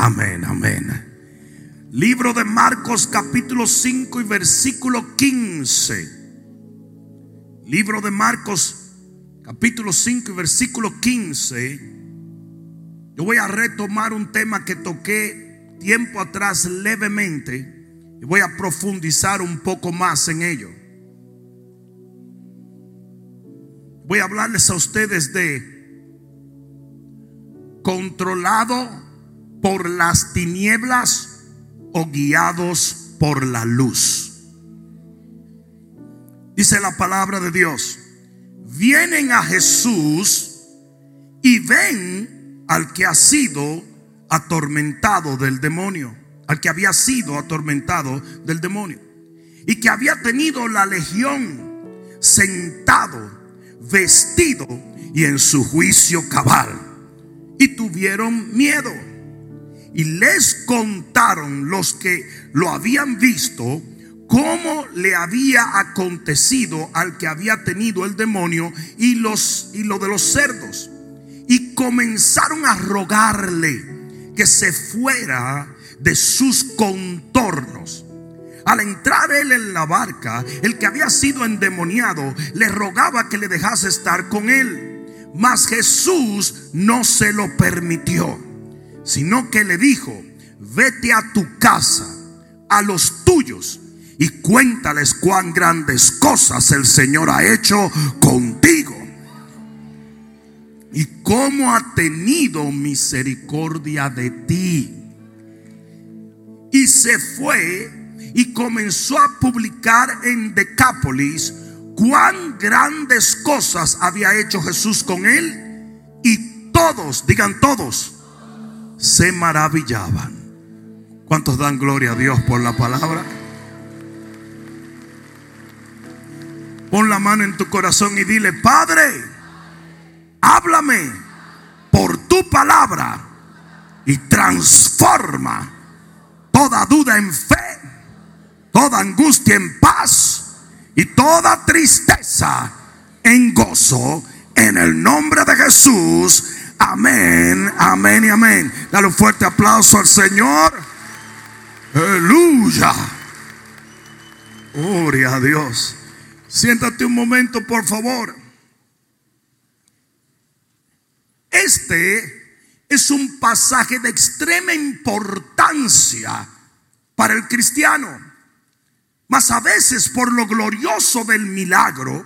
Amén, amén. Libro de Marcos capítulo 5 y versículo 15. Libro de Marcos capítulo 5 y versículo 15. Yo voy a retomar un tema que toqué tiempo atrás levemente y voy a profundizar un poco más en ello. Voy a hablarles a ustedes de controlado por las tinieblas o guiados por la luz. Dice la palabra de Dios, vienen a Jesús y ven al que ha sido atormentado del demonio, al que había sido atormentado del demonio y que había tenido la legión sentado, vestido y en su juicio cabal y tuvieron miedo. Y les contaron los que lo habían visto cómo le había acontecido al que había tenido el demonio y los y lo de los cerdos. Y comenzaron a rogarle que se fuera de sus contornos. Al entrar él en la barca, el que había sido endemoniado le rogaba que le dejase estar con él. Mas Jesús no se lo permitió, sino que le dijo, vete a tu casa, a los tuyos, y cuéntales cuán grandes cosas el Señor ha hecho contigo. Y cómo ha tenido misericordia de ti. Y se fue y comenzó a publicar en Decápolis cuán grandes cosas había hecho Jesús con él y todos, digan todos, se maravillaban. ¿Cuántos dan gloria a Dios por la palabra? Pon la mano en tu corazón y dile, Padre, háblame por tu palabra y transforma toda duda en fe, toda angustia en paz y toda tristeza en gozo en el nombre de Jesús. Amén, amén y amén. Dale un fuerte aplauso al Señor. Aleluya. Gloria a Dios. Siéntate un momento, por favor. Este es un pasaje de extrema importancia para el cristiano. Mas a veces por lo glorioso del milagro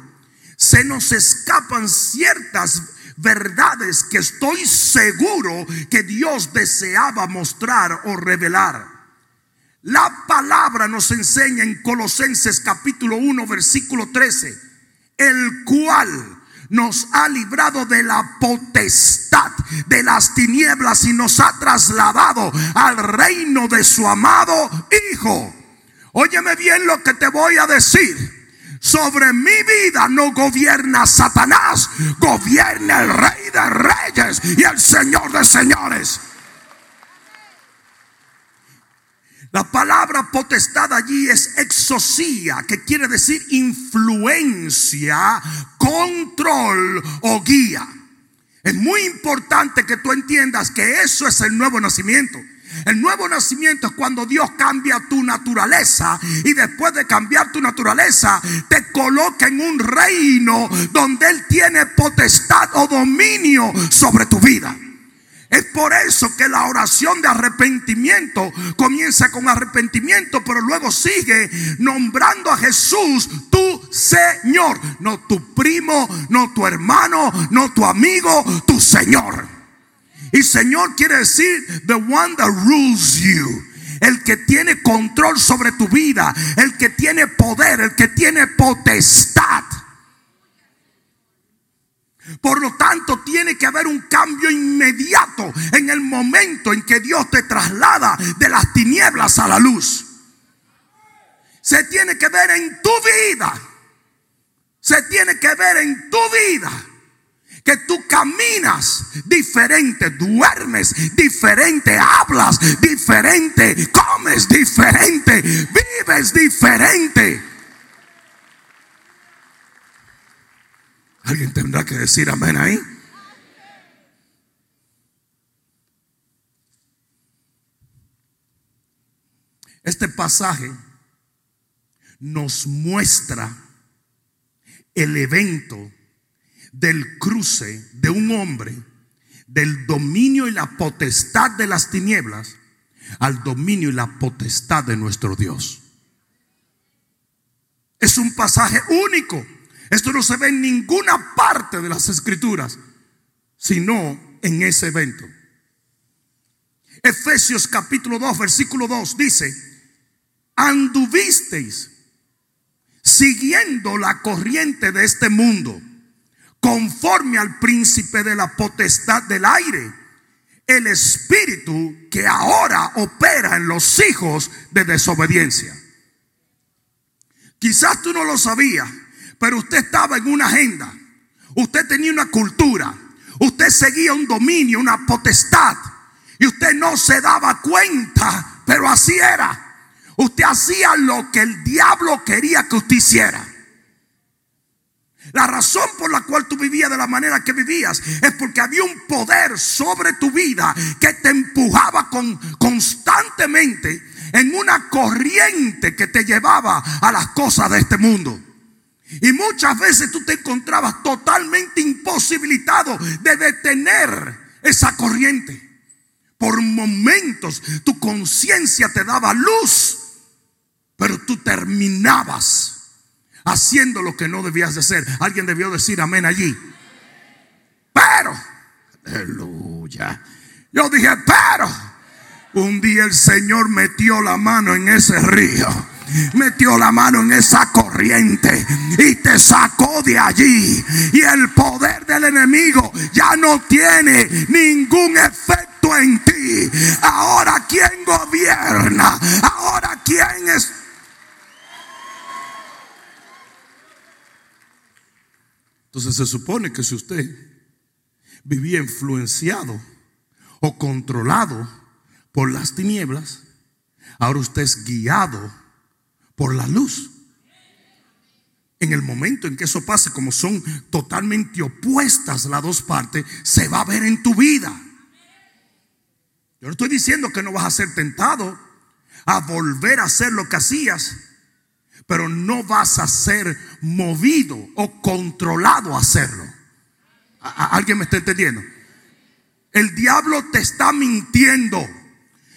se nos escapan ciertas verdades que estoy seguro que Dios deseaba mostrar o revelar. La palabra nos enseña en Colosenses capítulo 1 versículo 13, el cual nos ha librado de la potestad de las tinieblas y nos ha trasladado al reino de su amado Hijo Óyeme bien lo que te voy a decir. Sobre mi vida no gobierna Satanás, gobierna el rey de reyes y el señor de señores. La palabra potestad allí es exosía, que quiere decir influencia, control o guía. Es muy importante que tú entiendas que eso es el nuevo nacimiento. El nuevo nacimiento es cuando Dios cambia tu naturaleza y después de cambiar tu naturaleza te coloca en un reino donde Él tiene potestad o dominio sobre tu vida. Es por eso que la oración de arrepentimiento comienza con arrepentimiento, pero luego sigue nombrando a Jesús tu Señor. No tu primo, no tu hermano, no tu amigo, tu Señor. Y Señor quiere decir the one that rules you. El que tiene control sobre tu vida, el que tiene poder, el que tiene potestad. Por lo tanto, tiene que haber un cambio inmediato en el momento en que Dios te traslada de las tinieblas a la luz. Se tiene que ver en tu vida. Se tiene que ver en tu vida que tú caminas diferente, duermes diferente, hablas diferente, comes diferente, vives diferente. Alguien tendrá que decir amén ahí. Este pasaje nos muestra el evento del cruce de un hombre del dominio y la potestad de las tinieblas al dominio y la potestad de nuestro Dios. Es un pasaje único. Esto no se ve en ninguna parte de las escrituras, sino en ese evento. Efesios capítulo 2, versículo 2 dice, anduvisteis siguiendo la corriente de este mundo, conforme al príncipe de la potestad del aire, el espíritu que ahora opera en los hijos de desobediencia. Quizás tú no lo sabías, pero usted estaba en una agenda, usted tenía una cultura, usted seguía un dominio, una potestad, y usted no se daba cuenta, pero así era. Usted hacía lo que el diablo quería que usted hiciera. La razón por la cual tú vivías de la manera que vivías es porque había un poder sobre tu vida que te empujaba con, constantemente en una corriente que te llevaba a las cosas de este mundo. Y muchas veces tú te encontrabas totalmente imposibilitado de detener esa corriente. Por momentos tu conciencia te daba luz pero tú terminabas haciendo lo que no debías de hacer. Alguien debió decir amén allí. Pero, aleluya. Yo dije, pero, un día el Señor metió la mano en ese río metió la mano en esa corriente y te sacó de allí. Y el poder del enemigo ya no tiene ningún efecto en ti. Ahora, ¿quién gobierna? Ahora, ¿quién es? Entonces se supone que si usted vivía influenciado o controlado por las tinieblas, ahora usted es guiado por la luz. En el momento en que eso pase, como son totalmente opuestas las dos partes, se va a ver en tu vida. Yo no estoy diciendo que no vas a ser tentado a volver a hacer lo que hacías pero no vas a ser movido o controlado a hacerlo. ¿Alguien me está entendiendo? El diablo te está mintiendo.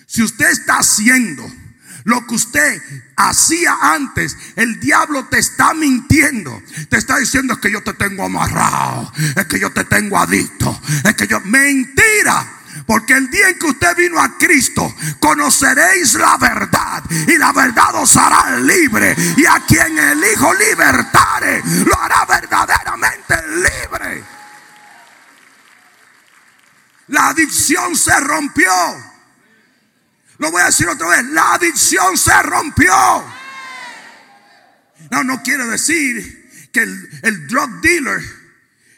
Si usted está haciendo lo que usted hacía antes, el diablo te está mintiendo. Te está diciendo que yo te tengo amarrado, es que yo te tengo adicto, es que yo... Mentira. Porque el día en que usted vino a Cristo, conoceréis la verdad y la verdad os hará libre. Y a quien el Hijo libertare, lo hará verdaderamente libre. La adicción se rompió. Lo voy a decir otra vez, la adicción se rompió. No, no quiere decir que el, el drug dealer,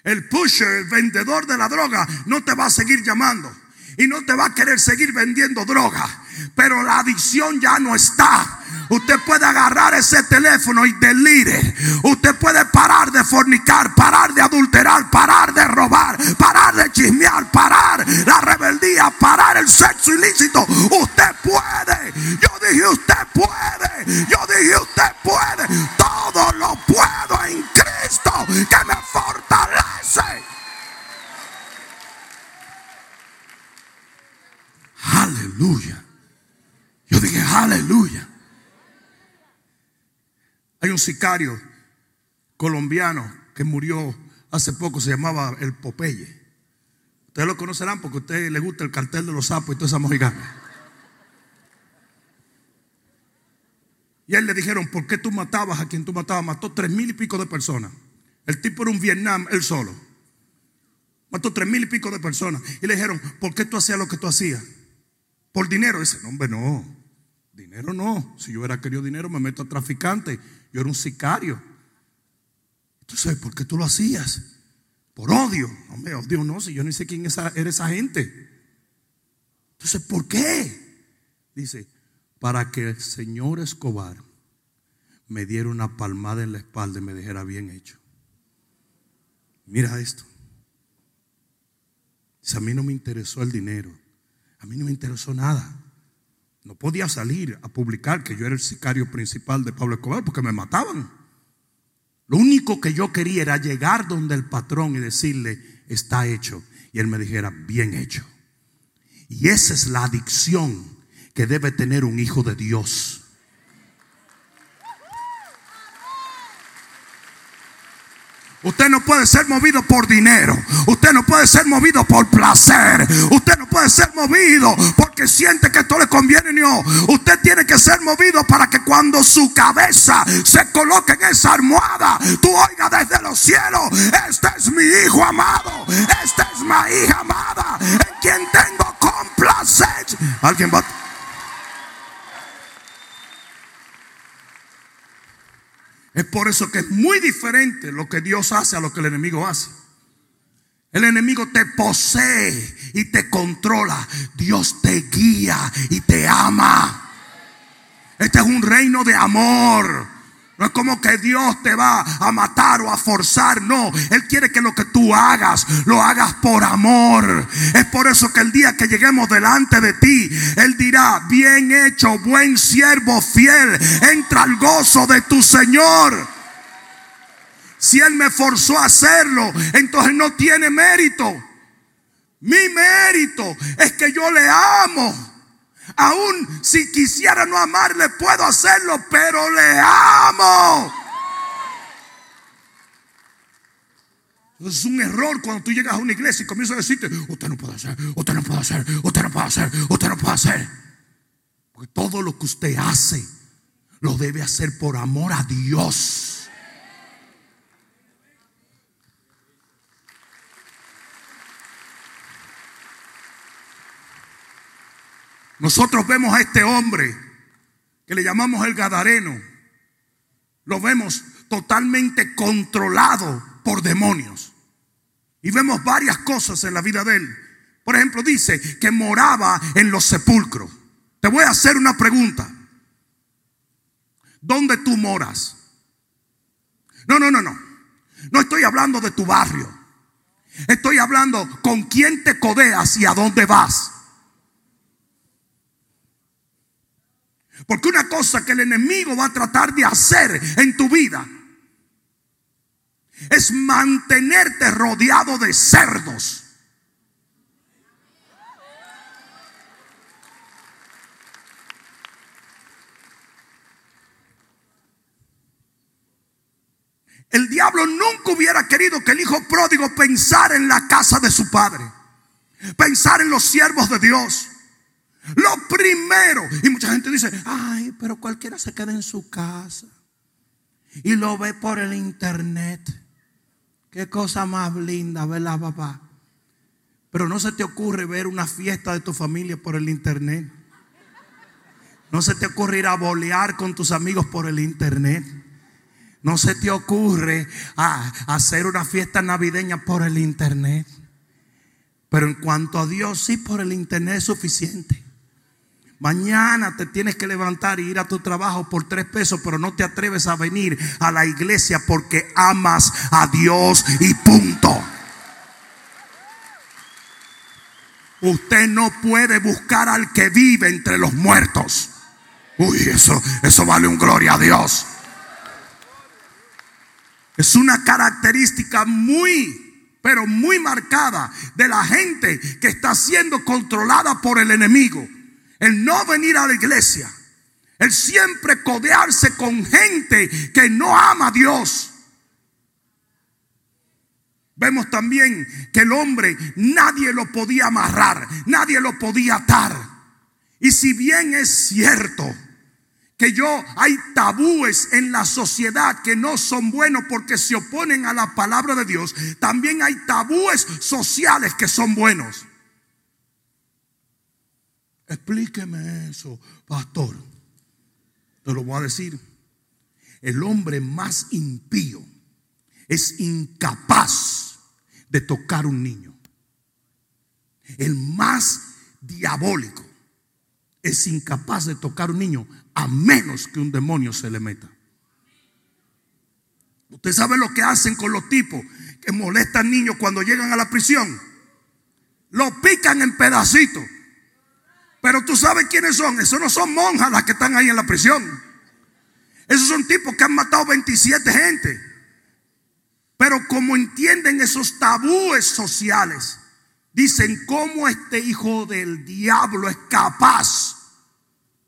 el pusher, el vendedor de la droga, no te va a seguir llamando y no te va a querer seguir vendiendo droga. Pero la adicción ya no está. Usted puede agarrar ese teléfono y delire. Usted puede parar de fornicar, parar de adulterar, parar de robar, parar de chismear, parar la rebeldía, parar el sexo ilícito. Usted puede. Yo dije usted puede. Yo dije usted puede. Todo lo puedo en Cristo que me fortalece. Aleluya. Yo dije, aleluya. Hay un sicario colombiano que murió hace poco, se llamaba el Popeye. Ustedes lo conocerán porque a ustedes les gusta el cartel de los sapos y toda esa mojigana. Y a él le dijeron, ¿por qué tú matabas a quien tú matabas? Mató tres mil y pico de personas. El tipo era un Vietnam, él solo. Mató tres mil y pico de personas. Y le dijeron, ¿por qué tú hacías lo que tú hacías? Por dinero. Dice, no, hombre, no. Dinero no. Si yo hubiera querido dinero, me meto a traficante. Yo era un sicario. Entonces, ¿por qué tú lo hacías? Por odio. Hombre, no, si yo no sé quién era esa gente. Entonces, ¿por qué? Dice, para que el señor Escobar me diera una palmada en la espalda y me dijera bien hecho. Mira esto. Dice, a mí no me interesó el dinero. A mí no me interesó nada. No podía salir a publicar que yo era el sicario principal de Pablo Escobar porque me mataban. Lo único que yo quería era llegar donde el patrón y decirle, está hecho. Y él me dijera, bien hecho. Y esa es la adicción que debe tener un hijo de Dios. Usted no puede ser movido por dinero. Usted no puede ser movido por placer. Usted no puede ser movido porque siente que esto le conviene. No. Usted tiene que ser movido para que cuando su cabeza se coloque en esa almohada, tú oigas desde los cielos: Este es mi hijo amado. Esta es mi hija amada. En quien tengo complacencia. Alguien va. Es por eso que es muy diferente lo que Dios hace a lo que el enemigo hace. El enemigo te posee y te controla. Dios te guía y te ama. Este es un reino de amor. No es como que Dios te va a matar o a forzar. No, Él quiere que lo que tú hagas, lo hagas por amor. Es por eso que el día que lleguemos delante de ti, Él dirá, bien hecho, buen siervo fiel, entra al gozo de tu Señor. Si Él me forzó a hacerlo, entonces no tiene mérito. Mi mérito es que yo le amo. Aún si quisiera no amarle, puedo hacerlo, pero le amo. Es un error cuando tú llegas a una iglesia y comienzas a decirte, usted no puede hacer, usted no puede hacer, usted no puede hacer, usted no puede hacer. Porque todo lo que usted hace lo debe hacer por amor a Dios. Nosotros vemos a este hombre que le llamamos el Gadareno. Lo vemos totalmente controlado por demonios. Y vemos varias cosas en la vida de él. Por ejemplo, dice que moraba en los sepulcros. Te voy a hacer una pregunta. ¿Dónde tú moras? No, no, no, no. No estoy hablando de tu barrio. Estoy hablando con quién te codeas y a dónde vas. Porque una cosa que el enemigo va a tratar de hacer en tu vida es mantenerte rodeado de cerdos. El diablo nunca hubiera querido que el hijo pródigo pensara en la casa de su padre, pensar en los siervos de Dios. Lo primero. Y mucha gente dice, ay, pero cualquiera se queda en su casa y lo ve por el internet. Qué cosa más linda, ¿verdad, papá? Pero no se te ocurre ver una fiesta de tu familia por el internet. No se te ocurre ir a bolear con tus amigos por el internet. No se te ocurre hacer una fiesta navideña por el internet. Pero en cuanto a Dios, sí, por el internet es suficiente. Mañana te tienes que levantar y ir a tu trabajo por tres pesos, pero no te atreves a venir a la iglesia porque amas a Dios y punto. Usted no puede buscar al que vive entre los muertos. Uy, eso, eso vale un gloria a Dios. Es una característica muy, pero muy marcada de la gente que está siendo controlada por el enemigo el no venir a la iglesia, el siempre codearse con gente que no ama a Dios. Vemos también que el hombre nadie lo podía amarrar, nadie lo podía atar. Y si bien es cierto que yo hay tabúes en la sociedad que no son buenos porque se oponen a la palabra de Dios, también hay tabúes sociales que son buenos. Explíqueme eso, pastor. Te lo voy a decir. El hombre más impío es incapaz de tocar un niño. El más diabólico es incapaz de tocar un niño a menos que un demonio se le meta. Usted sabe lo que hacen con los tipos que molestan niños cuando llegan a la prisión. Lo pican en pedacitos Pero tú sabes quiénes son. Esos no son monjas las que están ahí en la prisión. Esos son tipos que han matado 27 gente. Pero como entienden esos tabúes sociales, dicen cómo este hijo del diablo es capaz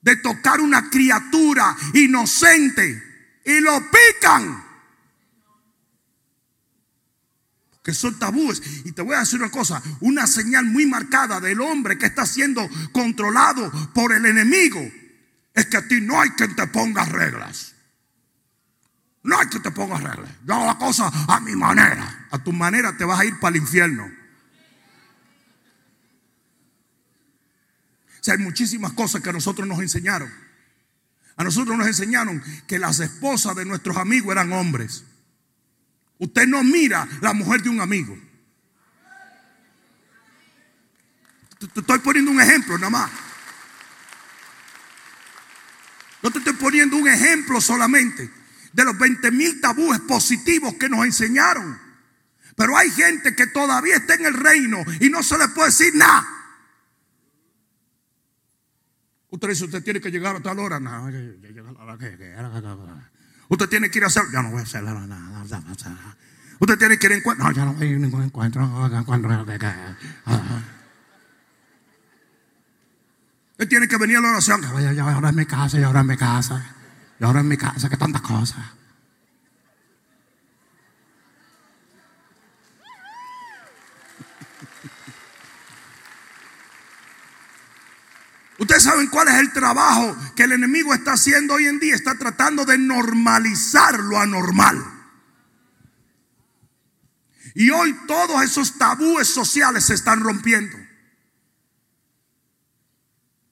de tocar una criatura inocente y lo pican. Que son tabúes. Y te voy a decir una cosa, una señal muy marcada del hombre que está siendo controlado por el enemigo es que a ti no hay quien te ponga reglas. No hay que te pongas reglas. Yo hago la cosa a mi manera. A tu manera te vas a ir para el infierno. O sea, hay muchísimas cosas que a nosotros nos enseñaron. A nosotros nos enseñaron que las esposas de nuestros amigos eran hombres. Usted no mira la mujer de un amigo. Te estoy poniendo un ejemplo nada más. No te estoy poniendo un ejemplo solamente de los 20 mil tabúes positivos que nos enseñaron. Pero hay gente que todavía está en el reino y no se le puede decir nada. Usted dice, usted tiene que llegar a tal hora. Usted tiene que ir a hacer. Ya no voy a hacer nada. Usted tiene que ir a encuentro. No, ya no voy a ir a ningún encuentro. Usted tiene que venir a la oración. Ya, ahora en mi casa, y ahora en mi casa. Y ahora en mi casa, que tantas cosas. Ustedes saben cuál es el trabajo que el enemigo está haciendo hoy en día. Está tratando de normalizar lo anormal. Y hoy todos esos tabúes sociales se están rompiendo.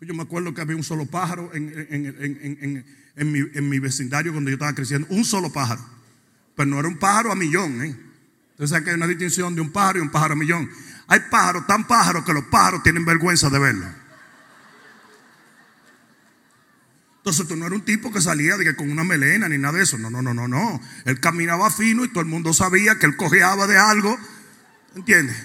Yo me acuerdo que había un solo pájaro en, en, mi, vecindario cuando yo estaba creciendo. Un solo pájaro. Pero no era un pájaro a millón. ¿eh? Entonces que hay una distinción de un pájaro y un pájaro a millón. Hay pájaros tan pájaros que los pájaros tienen vergüenza de verlo. Entonces tú no eras un tipo que salía de que con una melena ni nada de eso. No, no, no, no, no. Él caminaba fino y todo el mundo sabía que él cojeaba de algo. ¿Entiendes?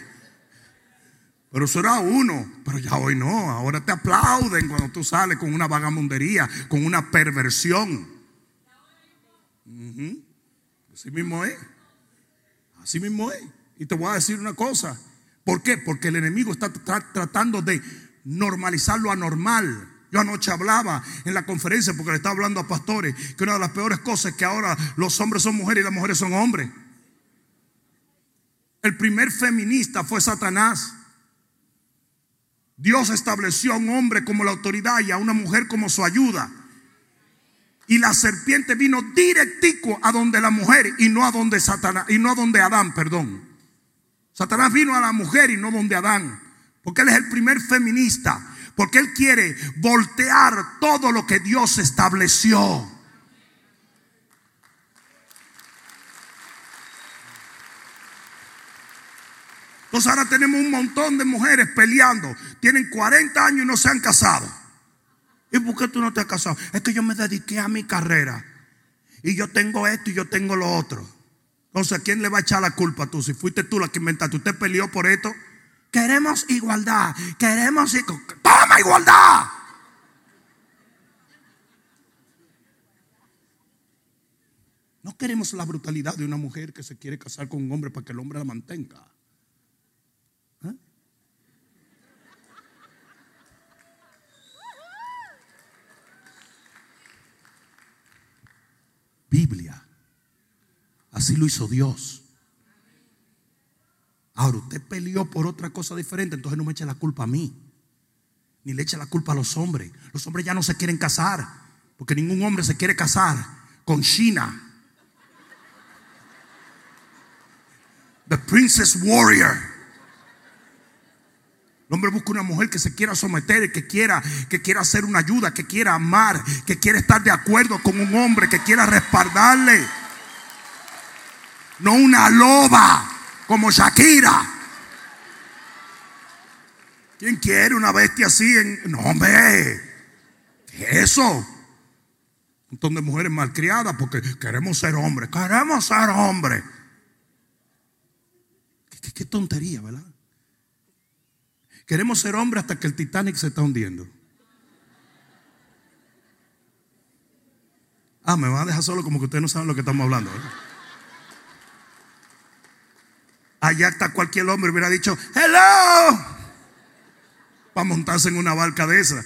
Pero eso era uno, pero ya hoy no. Ahora te aplauden cuando tú sales con una vagamundería, con una perversión. Así mismo es. Así mismo es. Y te voy a decir una cosa. ¿Por qué? Porque el enemigo está tratando de normalizar lo anormal. Yo anoche hablaba en la conferencia porque le estaba hablando a pastores que una de las peores cosas es que ahora los hombres son mujeres y las mujeres son hombres. El primer feminista fue Satanás. Dios estableció a un hombre como la autoridad y a una mujer como su ayuda. Y la serpiente vino directico a donde la mujer y no a donde Satanás y no a donde Adán, perdón. Satanás vino a la mujer y no donde Adán, porque él es el primer feminista, porque él quiere voltear todo lo que Dios estableció. Entonces ahora tenemos un montón de mujeres peleando. Tienen 40 años y no se han casado. ¿Y por qué tú no te has casado? Es que yo me dediqué a mi carrera. Y yo tengo esto y yo tengo lo otro. Entonces, ¿a quién le va a echar la culpa tú? Si fuiste tú la que inventaste, usted peleó por esto. Queremos igualdad. Queremos. ¡Toma igualdad! No queremos la brutalidad de una mujer que se quiere casar con un hombre para que el hombre la mantenga. Biblia. Así lo hizo Dios. Ahora usted peleó por otra cosa diferente, entonces no me eche la culpa a mí. Ni le eche la culpa a los hombres. Los hombres ya no se quieren casar, porque ningún hombre se quiere casar con China. The Princess Warrior. El hombre busca una mujer que se quiera someter, que quiera, que quiera hacer una ayuda, que quiera amar, que quiera estar de acuerdo con un hombre, que quiera respaldarle. No una loba como Shakira. ¿Quién quiere una bestia así? En... No, hombre. ¿Qué es eso? Un montón de mujeres malcriadas porque queremos ser hombres. Queremos ser hombres. ¿Qué, qué tontería, ¿verdad? Queremos ser hombres hasta que el Titanic se está hundiendo. Ah, me van a dejar solo como que ustedes no saben lo que estamos hablando. ¿verdad? Allá está cualquier hombre hubiera dicho, hello, para montarse en una barca de esa.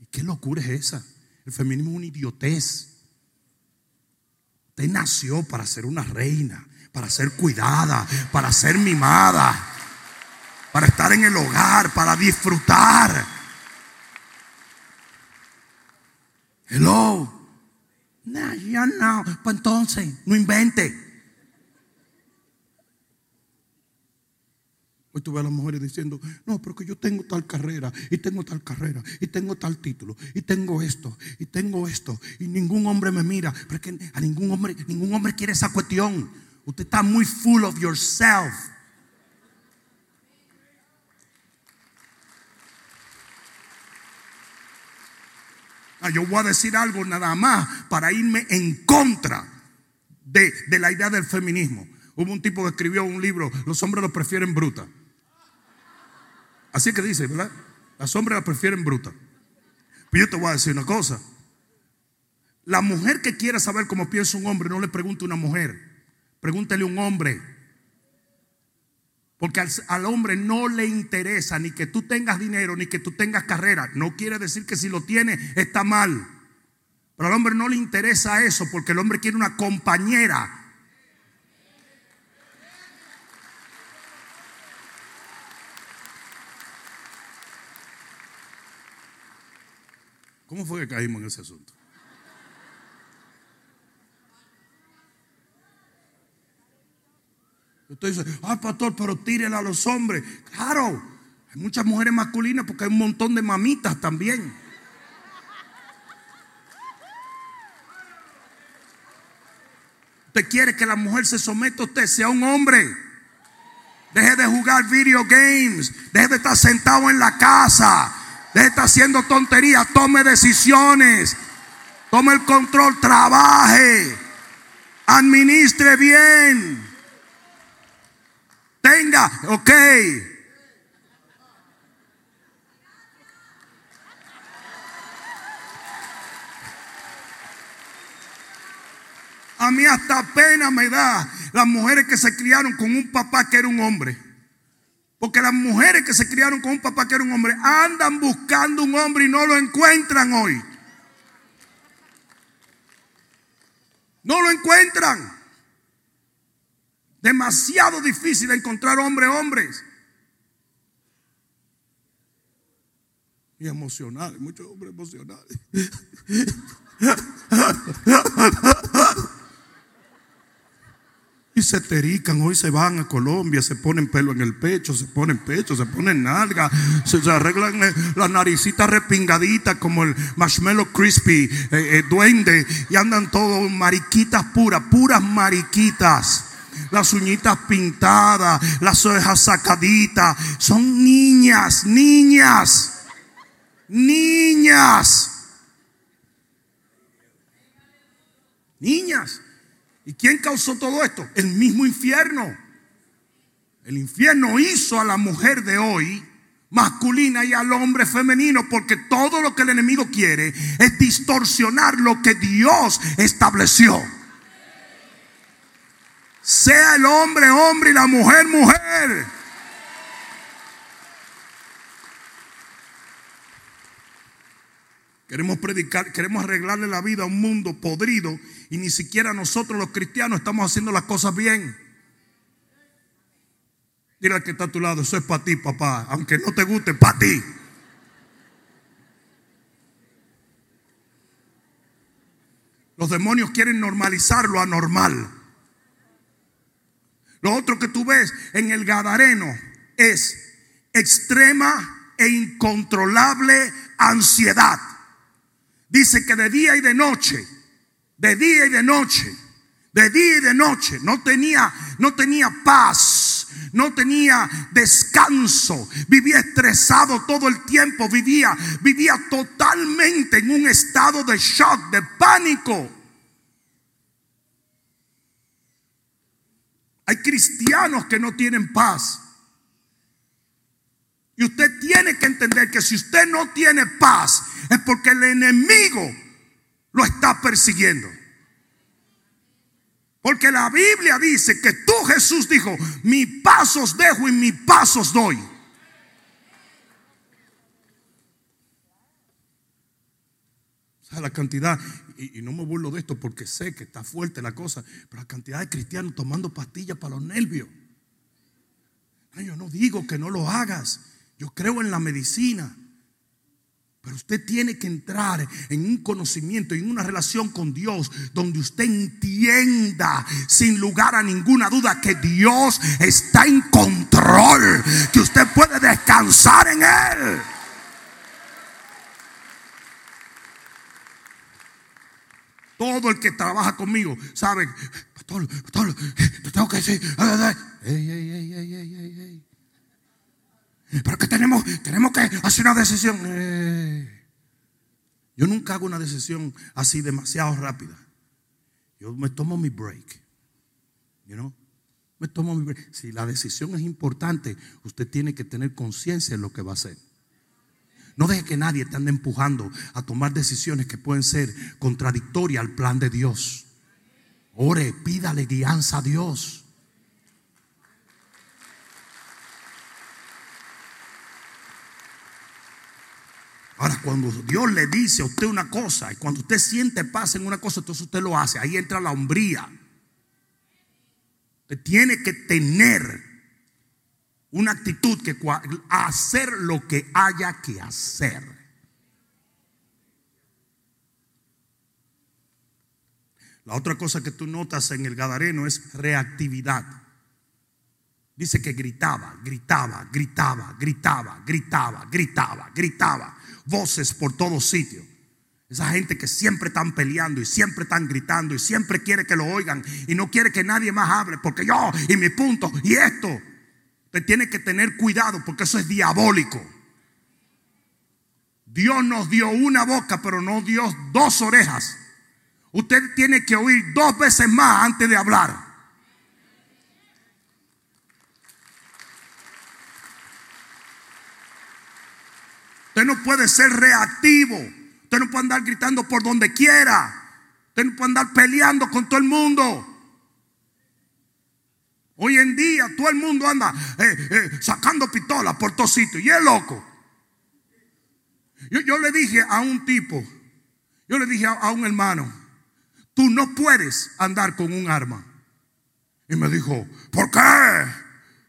¿Y qué locura es esa? El feminismo es una idiotez. Usted nació para ser una reina, para ser cuidada, para ser mimada, para estar en el hogar, para disfrutar. Hello. No, ya no. Pues entonces, no invente. Hoy tú ves a las mujeres diciendo, no, porque yo tengo tal carrera, y tengo tal carrera, y tengo tal título, y tengo esto, y tengo esto, y ningún hombre me mira, porque a ningún hombre, ningún hombre quiere esa cuestión. Usted está muy full of yourself. Ah, yo voy a decir algo nada más para irme en contra de, de la idea del feminismo. Hubo un tipo que escribió un libro, los hombres lo prefieren bruta. Así que dice, ¿verdad? Las hombres la prefieren bruta. Pero yo te voy a decir una cosa. La mujer que quiera saber cómo piensa un hombre, no le pregunte a una mujer. Pregúntele a un hombre. Porque al, al, hombre no le interesa ni que tú tengas dinero, ni que tú tengas carrera. No quiere decir que si lo tiene está mal. Pero al hombre no le interesa eso porque el hombre quiere una compañera ¿Cómo fue que caímos en ese asunto? Usted dice, ah, pastor, pero tírela a los hombres. Claro, hay muchas mujeres masculinas porque hay un montón de mamitas también. Usted quiere que la mujer se someta a usted, sea un hombre. Deje de jugar video games. Deje de estar sentado en la casa. Deje de estar haciendo tonterías. Tome decisiones. Tome el control. Trabaje. Administre bien. Tenga, ok. A mí hasta pena me da las mujeres que se criaron con un papá que era un hombre. Porque las mujeres que se criaron con un papá que era un hombre andan buscando un hombre y no lo encuentran hoy. No lo encuentran. Demasiado difícil encontrar hombres, hombres. Y emocionales, muchos hombres emocionales. Y se terican, hoy se van a Colombia, se ponen pelo en el pecho, se ponen pecho, se ponen nalga, se, arreglan eh, la naricita repingadita como el marshmallow crispy, eh, eh, duende, y andan todos mariquitas puras, puras mariquitas. Las uñitas pintadas, las orejas sacaditas. Son niñas, niñas, niñas. Niñas. ¿Y quién causó todo esto? El mismo infierno. El infierno hizo a la mujer de hoy masculina y al hombre femenino porque todo lo que el enemigo quiere es distorsionar lo que Dios estableció. Sea el hombre hombre y la mujer mujer. Queremos predicar, queremos arreglarle la vida a un mundo podrido y ni siquiera nosotros los cristianos estamos haciendo las cosas bien. Dile al que está a tu lado, eso es para ti, papá. Aunque no te guste, para ti. Los demonios quieren normalizar lo anormal. Lo otro que tú ves en el Gadareno es extrema e incontrolable ansiedad. Dice que de día y de noche, de día y de noche, de día y de noche, no tenía, no tenía paz, no tenía descanso, vivía estresado todo el tiempo, vivía, vivía totalmente en un estado de shock, de pánico. Hay cristianos que no tienen paz. Y usted tiene que entender que si usted no tiene paz, es porque el enemigo lo está persiguiendo. Porque la Biblia dice que tú Jesús dijo, mis pasos dejo y mis pasos doy. O sea, la cantidad, y, no me burlo de esto porque sé que está fuerte la cosa, pero la cantidad de cristianos tomando pastillas para los nervios. yo no digo que no lo hagas, yo creo en la medicina. Pero usted tiene que entrar en un conocimiento, en una relación con Dios, donde usted entienda sin lugar a ninguna duda que Dios está en control, que usted puede descansar en Él. Todo el que trabaja conmigo sabe, pastor, pastor, te tengo que decir, ey, ey, ey, ey, ey, ey. Pero que tenemos, tenemos que hacer una decisión. Eh. Yo nunca hago una decisión así demasiado rápida. Yo me tomo mi break. You? Me tomo mi break. Si la decisión es importante, usted tiene que tener conciencia de lo que va a hacer. No deje que nadie te ande empujando a tomar decisiones que pueden ser contradictorias al plan de Dios. Ore, pídale guianza a Dios. Ahora, cuando Dios le dice a usted una cosa y cuando usted siente paz en una cosa, entonces usted lo hace. Ahí entra la hombría. Usted tiene que tener una actitud que hacer lo que haya que hacer. La otra cosa que tú notas en el Gadareno es reactividad. Dice que gritaba, gritaba, gritaba, gritaba, gritaba, gritaba, gritaba voces por todos sitios. Esa gente que siempre están peleando y siempre están gritando y siempre quiere que lo oigan y no quiere que nadie más hable porque yo y mi punto y esto. Usted tiene que tener cuidado porque eso es diabólico. Dios nos dio una boca, pero no dio dos orejas. Usted tiene que oír dos veces más antes de hablar. Usted no puede ser reactivo. Usted no puede andar gritando por donde quiera. Usted no puede andar peleando con todo el mundo. Hoy en día todo el mundo anda eh, eh, sacando pistolas por todos sitios. Y es loco. Yo, le dije a un tipo, yo le dije a, un hermano, tú no puedes andar con un arma. Y me dijo, ¿por qué?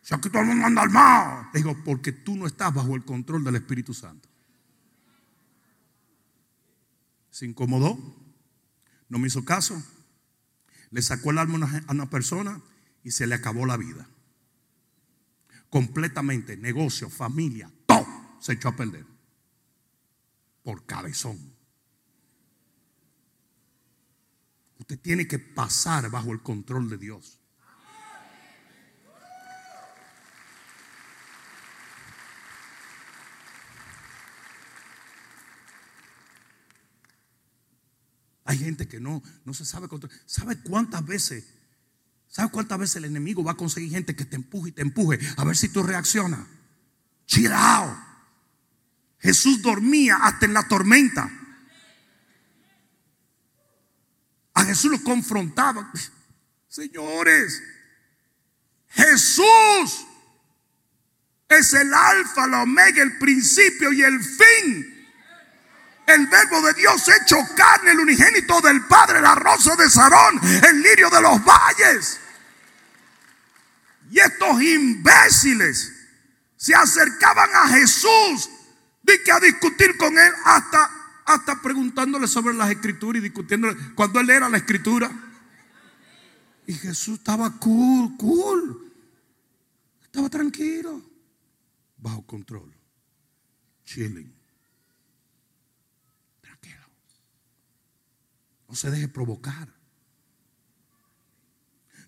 Si aquí todo el mundo anda armado. Le digo, porque tú no estás bajo el control del Espíritu Santo. Se incomodó, no me hizo caso, le sacó el alma a una persona y se le acabó la vida. Completamente, negocio, familia, todo se echó a perder. Por cabezón. Usted tiene que pasar bajo el control de Dios. Hay gente que no, no se sabe controlar. ¿Sabe cuántas veces? ¿Sabe cuántas veces el enemigo va a conseguir gente que te empuje y te empuje a ver si tú reaccionas? Chirao. Jesús dormía hasta en la tormenta. A Jesús lo confrontaba. Señores, Jesús es el alfa, la omega, el principio y el fin el verbo de Dios hecho carne, el unigénito del Padre, la rosa de Sarón, el lirio de los valles. Y estos imbéciles se acercaban a Jesús de que a discutir con él hasta, hasta preguntándole sobre las escrituras y discutiéndole cuando él era la escritura. Y Jesús estaba cool, cool. Estaba tranquilo, bajo control, chilling. No se deje provocar.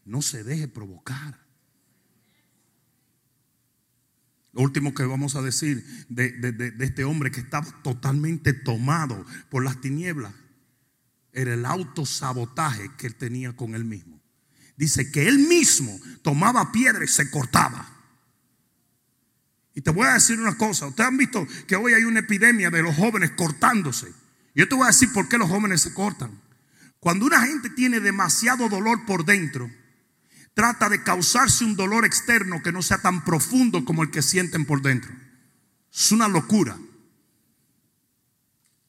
No se deje provocar. Lo último que vamos a decir de, este hombre que estaba totalmente tomado por las tinieblas era el autosabotaje que él tenía con él mismo. Dice que él mismo tomaba piedra y se cortaba. Y te voy a decir una cosa. Ustedes han visto que hoy hay una epidemia de los jóvenes cortándose. Yo te voy a decir por qué los jóvenes se cortan. Cuando una gente tiene demasiado dolor por dentro, trata de causarse un dolor externo que no sea tan profundo como el que sienten por dentro. Es una locura.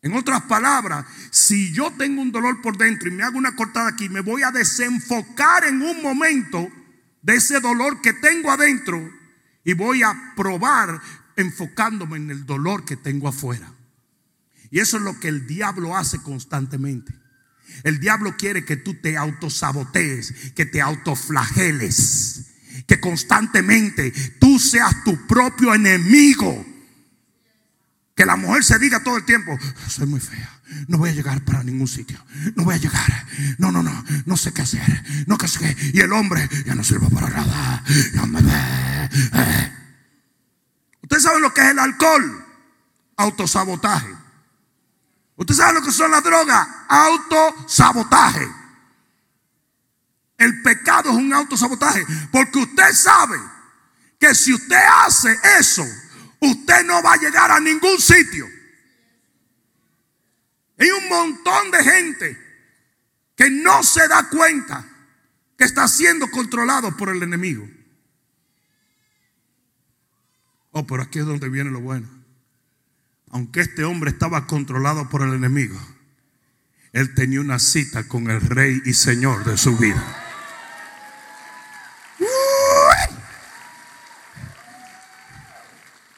En otras palabras, si yo tengo un dolor por dentro y me hago una cortada aquí, me voy a desenfocar en un momento de ese dolor que tengo adentro y voy a probar enfocándome en el dolor que tengo afuera. Y eso es lo que el diablo hace constantemente. El diablo quiere que tú te autosabotees, que te autoflageles, que constantemente tú seas tu propio enemigo. Que la mujer se diga todo el tiempo, soy muy fea, no voy a llegar para ningún sitio, no voy a llegar, no, no, no, no sé qué hacer, no qué sé Y el hombre ya no sirve para nada, ya me ve. Eh. Usted sabe lo que es el alcohol, autosabotaje. Usted sabe lo que son las drogas, autosabotaje. El pecado es un autosabotaje, porque usted sabe que si usted hace eso, usted no va a llegar a ningún sitio. Hay un montón de gente que no se da cuenta que está siendo controlado por el enemigo. Oh, pero aquí es donde viene lo bueno. Aunque este hombre estaba controlado por el enemigo, él tenía una cita con el rey y señor de su vida.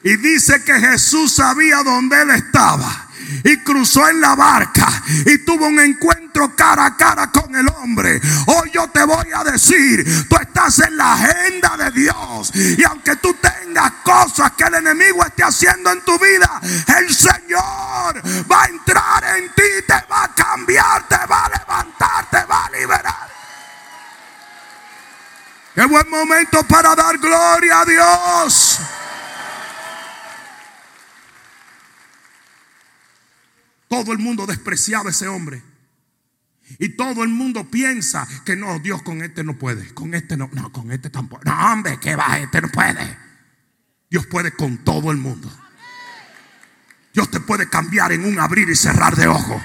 Y dice que Jesús sabía dónde él estaba. Y cruzó en la barca y tuvo un encuentro cara a cara con el hombre. Hoy yo te voy a decir, tú estás en la agenda de Dios. Y aunque tú tengas cosas que el enemigo esté haciendo en tu vida, el Señor va a entrar en ti, te va a cambiar, te va a levantar, te va a liberar. Qué buen momento para dar gloria a Dios. Todo el mundo despreciaba ese hombre. Y todo el mundo piensa que no, Dios con este no puede. Con este no, no, con este tampoco. No, hombre, que va, este no puede. Dios puede con todo el mundo. Dios te puede cambiar en un abrir y cerrar de ojos.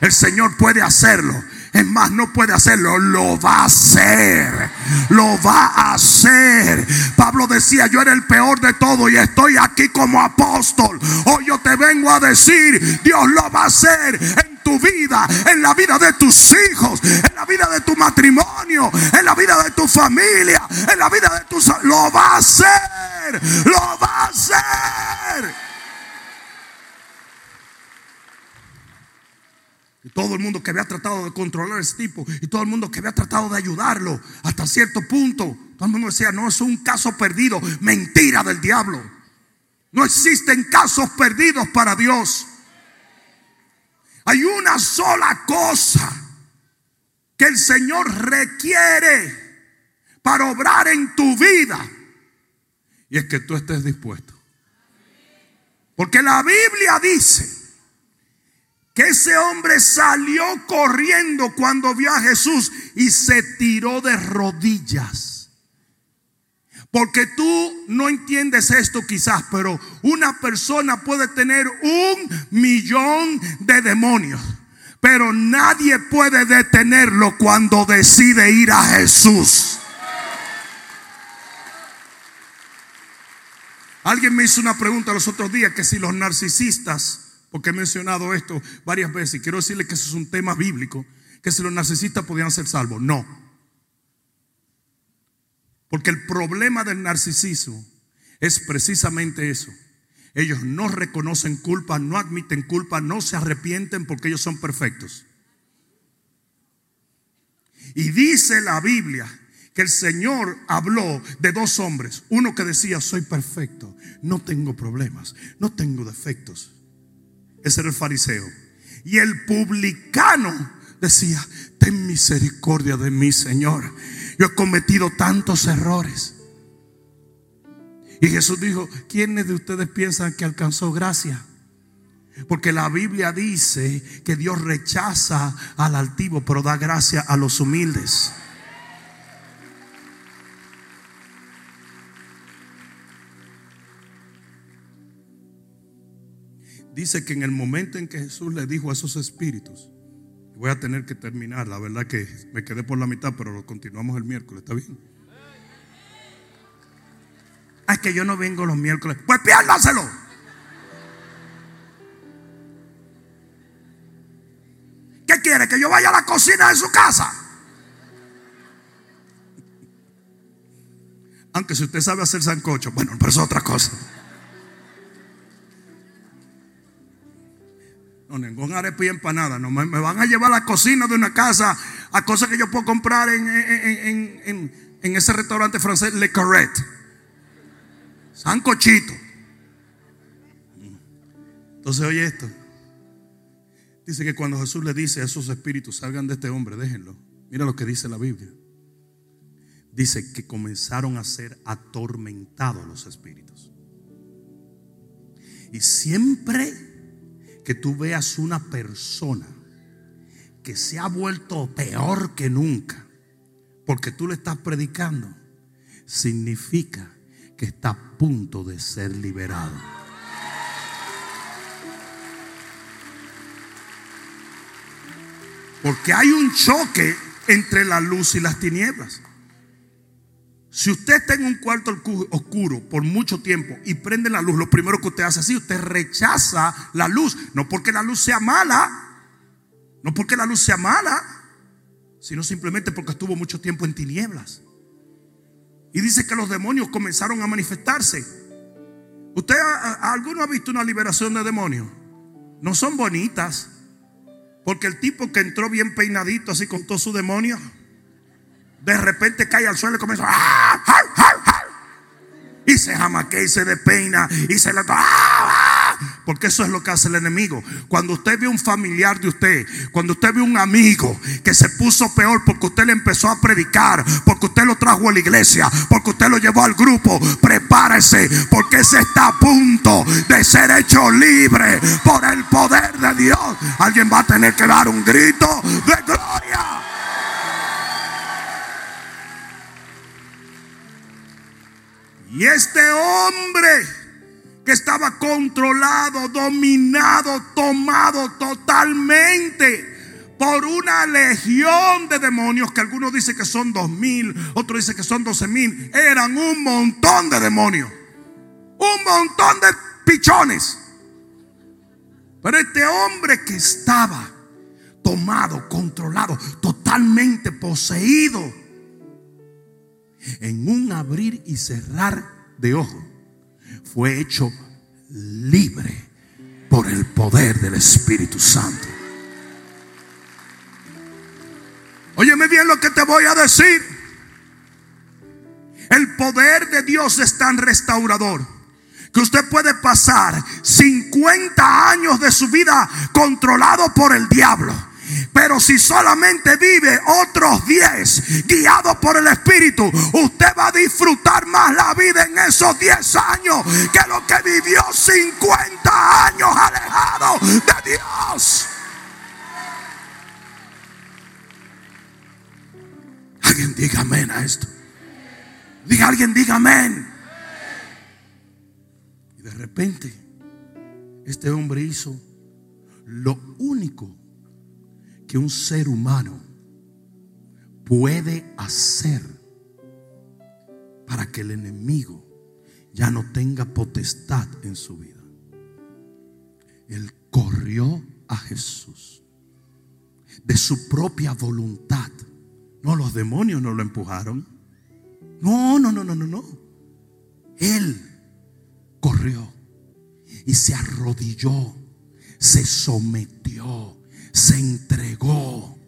El Señor puede hacerlo. Es más, no puede hacerlo, lo va a hacer. Lo va a hacer. Pablo decía, yo era el peor de todo y estoy aquí como apóstol. Hoy yo te vengo a decir, Dios lo va a hacer en tu vida, en la vida de tus hijos, en la vida de tu matrimonio, en la vida de tu familia, en la vida de tus... Lo va a hacer. Lo va a hacer. Todo el mundo que había tratado de controlar a ese tipo y todo el mundo que había tratado de ayudarlo hasta cierto punto, todo el mundo decía, no, es un caso perdido, mentira del diablo. No existen casos perdidos para Dios. Hay una sola cosa que el Señor requiere para obrar en tu vida. Y es que tú estés dispuesto. Porque la Biblia dice que ese hombre salió corriendo cuando vio a Jesús y se tiró de rodillas. Porque tú no entiendes esto quizás, pero una persona puede tener un millón de demonios. Pero nadie puede detenerlo cuando decide ir a Jesús. Alguien me hizo una pregunta los otros días que si los narcisistas porque he mencionado esto varias veces y quiero decirle que eso es un tema bíblico, que si los narcisistas podían ser salvos. No. Porque el problema del narcisismo es precisamente eso. Ellos no reconocen culpa, no admiten culpa, no se arrepienten porque ellos son perfectos. Y dice la Biblia que el Señor habló de dos hombres. Uno que decía, soy perfecto, no tengo problemas, no tengo defectos. Ese era el fariseo. Y el publicano decía, ten misericordia de mí, Señor. Yo he cometido tantos errores. Y Jesús dijo, ¿quiénes de ustedes piensan que alcanzó gracia? Porque la Biblia dice que Dios rechaza al altivo, pero da gracia a los humildes. Dice que en el momento en que Jesús le dijo a esos espíritus, voy a tener que terminar, la verdad que me quedé por la mitad, pero lo continuamos el miércoles, ¿está bien? Ah, es que yo no vengo los miércoles. Pues piérdaselo. ¿Qué quiere? ¿Que yo vaya a la cocina de su casa? Aunque si usted sabe hacer sancocho, bueno, pero es otra cosa. No, ningún arepa y empanada. No, me, van a llevar a la cocina de una casa a cosas que yo puedo comprar en, en, ese restaurante francés Le Carret. Sancochito. Entonces, oye esto. Dice que cuando Jesús le dice a esos espíritus, salgan de este hombre, déjenlo. Mira lo que dice la Biblia. Dice que comenzaron a ser atormentados los espíritus. Y siempre que tú veas una persona que se ha vuelto peor que nunca, porque tú le estás predicando, significa que está a punto de ser liberado. Porque hay un choque entre la luz y las tinieblas. Si usted está en un cuarto oscuro por mucho tiempo y prende la luz, lo primero que usted hace así, usted rechaza la luz. No porque la luz sea mala, no porque la luz sea mala, sino simplemente porque estuvo mucho tiempo en tinieblas. Y dice que los demonios comenzaron a manifestarse. ¿Usted, alguno ha visto una liberación de demonios? No son bonitas. Porque el tipo que entró bien peinadito, así con todo su demonio, de repente cae al suelo y comienza. ¡Ah! Y se jamaquea y se despeina y se le. ¡Ah! Porque eso es lo que hace el enemigo. Cuando usted ve un familiar de usted, cuando usted ve un amigo que se puso peor porque usted le empezó a predicar, porque usted lo trajo a la iglesia, porque usted lo llevó al grupo, prepárese, porque ese está a punto de ser hecho libre por el poder de Dios. Alguien va a tener que dar un grito de gloria. Y este hombre que estaba controlado, dominado, tomado totalmente por una legión de demonios, que algunos dicen que son dos mil, otros dicen que son doce mil, eran un montón de demonios, un montón de pichones. Pero este hombre que estaba tomado, controlado, totalmente poseído, en un abrir y cerrar de ojos, fue hecho libre por el poder del Espíritu Santo. Óyeme bien lo que te voy a decir. El poder de Dios es tan restaurador que usted puede pasar 50 años de su vida controlado por el diablo pero si solamente vive otros 10 guiados por el Espíritu, usted va a disfrutar más la vida en esos 10 años que lo que vivió 50 años alejado de Dios. Alguien diga amén a esto. Diga alguien, diga amén. Y de repente, este hombre hizo lo único que un ser humano puede hacer para que el enemigo ya no tenga potestad en su vida. Él corrió a Jesús de su propia voluntad. No, los demonios no lo empujaron. No, no, no, no, no, no. Él corrió y se arrodilló, se sometió se entregó.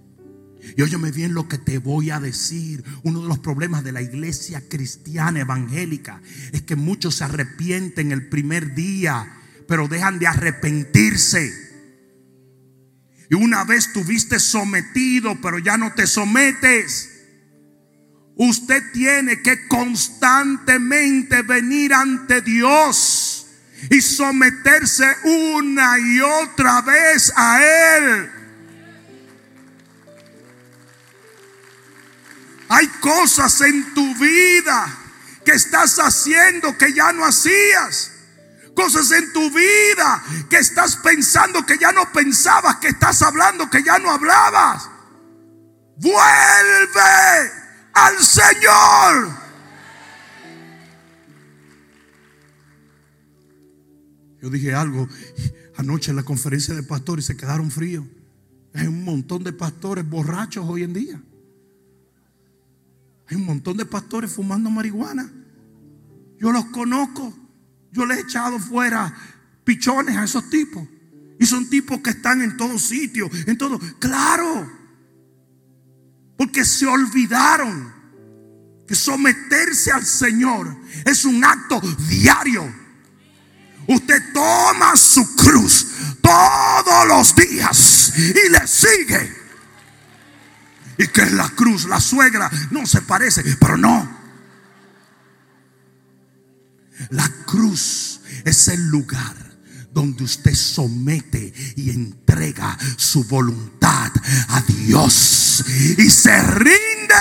Y óyeme bien lo que te voy a decir. Uno de los problemas de la iglesia cristiana evangélica es que muchos se arrepienten el primer día, pero dejan de arrepentirse. Y una vez tuviste sometido, pero ya no te sometes. Usted tiene que constantemente venir ante Dios y someterse una y otra vez a Él. Hay cosas en tu vida que estás haciendo que ya no hacías. Cosas en tu vida que estás pensando que ya no pensabas, que estás hablando que ya no hablabas. Vuelve al Señor. Yo dije algo anoche en la conferencia de pastores y se quedaron fríos. Hay un montón de pastores borrachos hoy en día. Hay un montón de pastores fumando marihuana. Yo los conozco. Yo les he echado fuera pichones a esos tipos. Y son tipos que están en todos sitios, en todo. Claro. Porque se olvidaron que someterse al Señor es un acto diario. Usted toma su cruz todos los días y le sigue. Y que es la cruz, la suegra, no se parece, pero no. La cruz es el lugar donde usted somete y entrega su voluntad a Dios y se rinde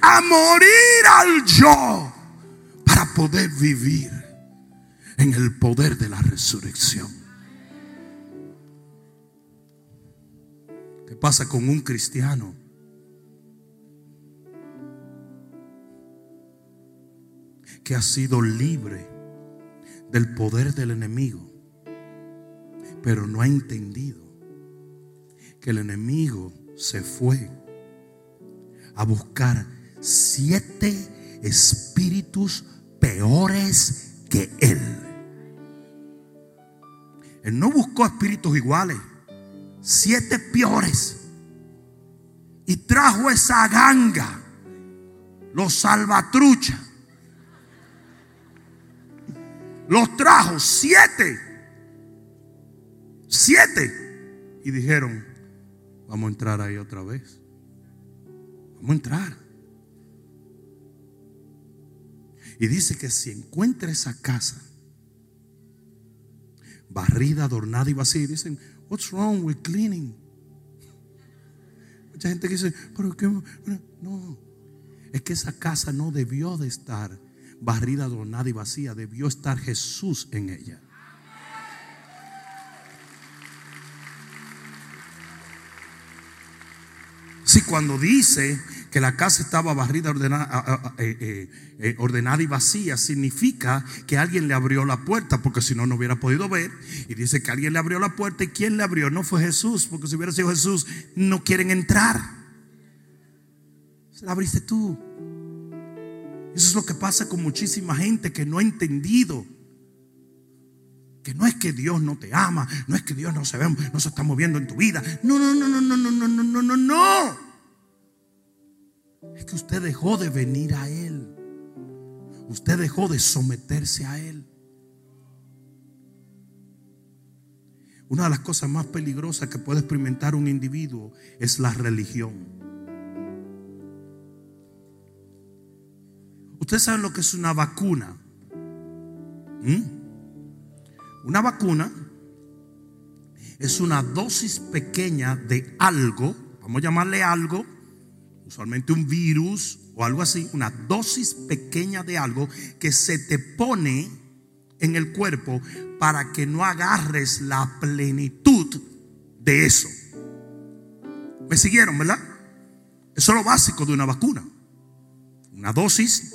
a morir al yo para poder vivir en el poder de la resurrección. ¿Qué pasa con un cristiano? Que ha sido libre del poder del enemigo, pero no ha entendido que el enemigo se fue a buscar siete espíritus peores que él. Él no buscó espíritus iguales, siete peores. Y trajo esa ganga, los salvatruchas los trajo siete. Siete. Y dijeron, vamos a entrar ahí otra vez. Vamos a entrar. Y dice que si encuentra esa casa barrida, adornada y vacía, dicen, what's wrong with cleaning? Mucha gente dice, pero qué no, es que esa casa no debió de estar barrida, adornada y vacía, debió estar Jesús en ella. Cuando dice que la casa estaba barrida, ordenada, eh, eh, eh, ordenada y vacía, significa que alguien le abrió la puerta, porque si no, no hubiera podido ver. Y dice que alguien le abrió la puerta y ¿quién le abrió? No fue Jesús, porque si hubiera sido Jesús, no quieren entrar. Se la abriste tú. Eso es lo que pasa con muchísima gente que no ha entendido. Que no es que Dios no te ama, no es que Dios no se, ve, no se está moviendo en tu vida. No, no, no, no, no, no, no, no, no, no, no. Es que usted dejó de venir a Él. Usted dejó de someterse a Él. Una de las cosas más peligrosas que puede experimentar un individuo es la religión. Ustedes saben lo que es una vacuna. ¿Mm? Una vacuna es una dosis pequeña de algo, vamos a llamarle algo, usualmente un virus o algo así, una dosis pequeña de algo que se te pone en el cuerpo para que no agarres la plenitud de eso. ¿Me siguieron, verdad? Eso es lo básico de una vacuna. Una dosis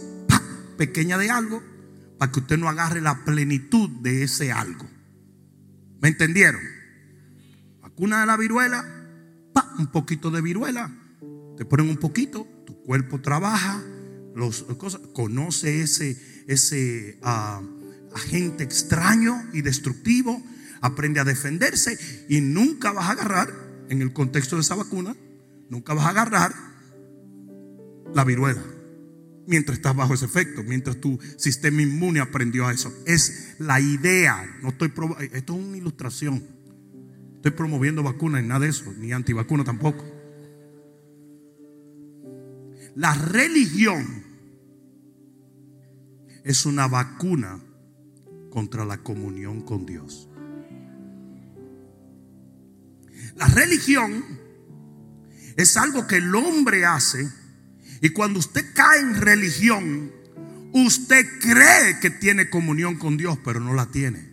pequeña de algo para que usted no agarre la plenitud de ese algo. ¿Me entendieron? Vacuna de la viruela, un poquito de viruela, te ponen un poquito, tu cuerpo trabaja, los, cosas, conoce ese, ese ah, agente extraño y destructivo, aprende a defenderse y nunca vas a agarrar, en el contexto de esa vacuna, nunca vas a agarrar la viruela mientras estás bajo ese efecto, mientras tu sistema inmune aprendió a eso. Es la idea. No estoy esto es una ilustración. Estoy promoviendo vacunas, nada de eso, ni antivacuna tampoco. La religión es una vacuna contra la comunión con Dios. La religión es algo que el hombre hace y cuando usted cae en religión, Usted cree que tiene comunión con Dios, pero no la tiene.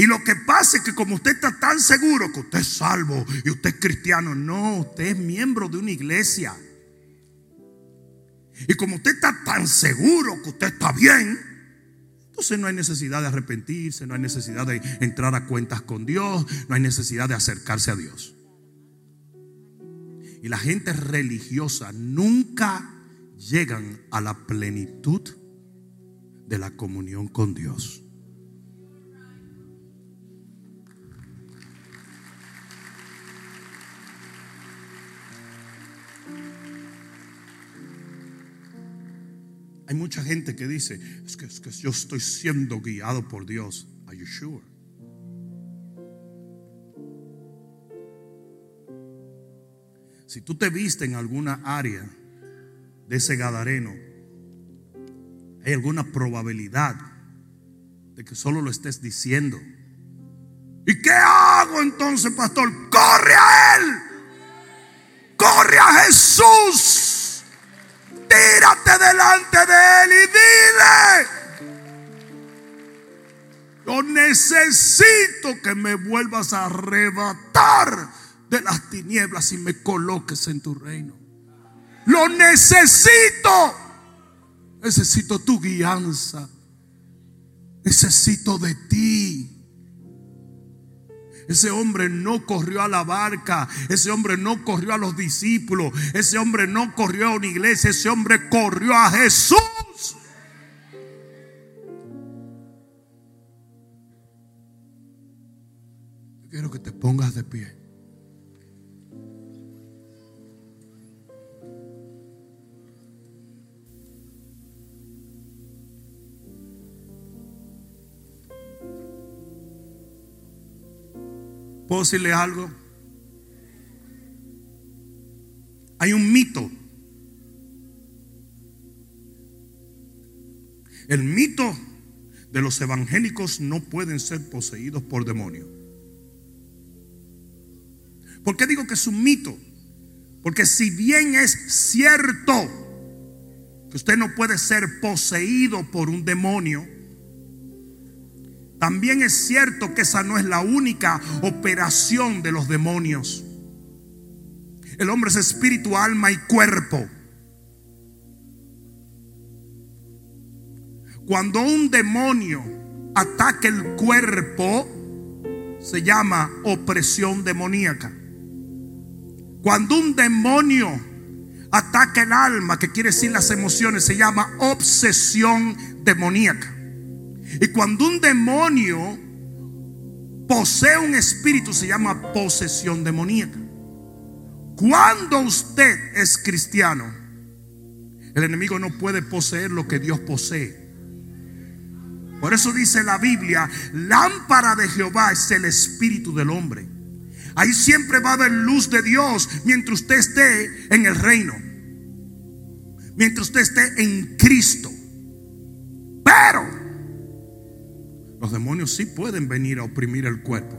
Y lo que pasa es que como usted está tan seguro que usted es salvo y usted es cristiano, no, usted es miembro de una iglesia. Y como usted está tan seguro que usted está bien, entonces no hay necesidad de arrepentirse, no hay necesidad de entrar a cuentas con Dios, no hay necesidad de acercarse a Dios. Y la gente religiosa nunca llegan a la plenitud de la comunión con Dios. Hay mucha gente que dice, es que, es que yo estoy siendo guiado por Dios. Are you sure? Si tú te viste en alguna área de ese gadareno, hay alguna probabilidad de que solo lo estés diciendo. ¿Y qué hago entonces, pastor? Corre a Él. Corre a Jesús. Tírate delante de Él y dile. Yo necesito que me vuelvas a arrebatar de las tinieblas y me coloques en tu reino. Lo necesito. Necesito tu guianza. Necesito de ti. Ese hombre no corrió a la barca, ese hombre no corrió a los discípulos, ese hombre no corrió a una iglesia, ese hombre corrió a Jesús. Quiero que te pongas de pie. ¿Puedo decirle algo? Hay un mito. El mito de los evangélicos no pueden ser poseídos por demonios. ¿Por qué digo que es un mito? Porque si bien es cierto que usted no puede ser poseído por un demonio, también es cierto que esa no es la única operación de los demonios. El hombre es espíritu, alma y cuerpo. Cuando un demonio ataca el cuerpo, se llama opresión demoníaca. Cuando un demonio ataca el alma, que quiere decir las emociones, se llama obsesión demoníaca. Y cuando un demonio posee un espíritu, se llama posesión demoníaca. Cuando usted es cristiano, el enemigo no puede poseer lo que Dios posee. Por eso dice la Biblia, lámpara de Jehová es el espíritu del hombre. Ahí siempre va a haber luz de Dios mientras usted esté en el reino. Mientras usted esté en Cristo. Pero los demonios sí pueden venir a oprimir el cuerpo.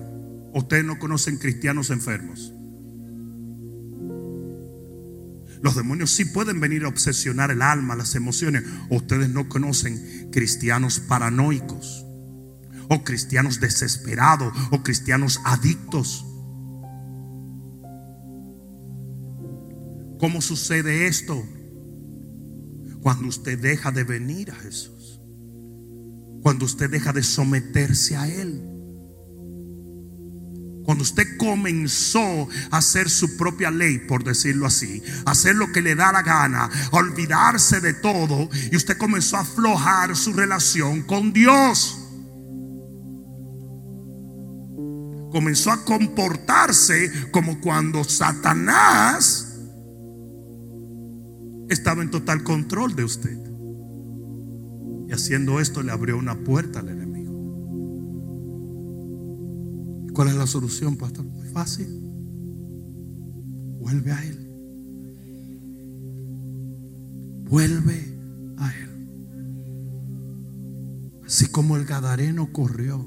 Ustedes no conocen cristianos enfermos. Los demonios sí pueden venir a obsesionar el alma, las emociones. Ustedes no conocen cristianos paranoicos. O cristianos desesperados. O cristianos adictos. ¿Cómo sucede esto? Cuando usted deja de venir a Jesús. Cuando usted deja de someterse a Él. Cuando usted comenzó a hacer su propia ley, por decirlo así, hacer lo que le da la gana, a olvidarse de todo, y usted comenzó a aflojar su relación con Dios. Comenzó a comportarse como cuando Satanás estaba en total control de usted. Y haciendo esto le abrió una puerta al enemigo. ¿Cuál es la solución, pastor? Muy fácil. Vuelve a Él. Vuelve a Él. Así como el Gadareno corrió.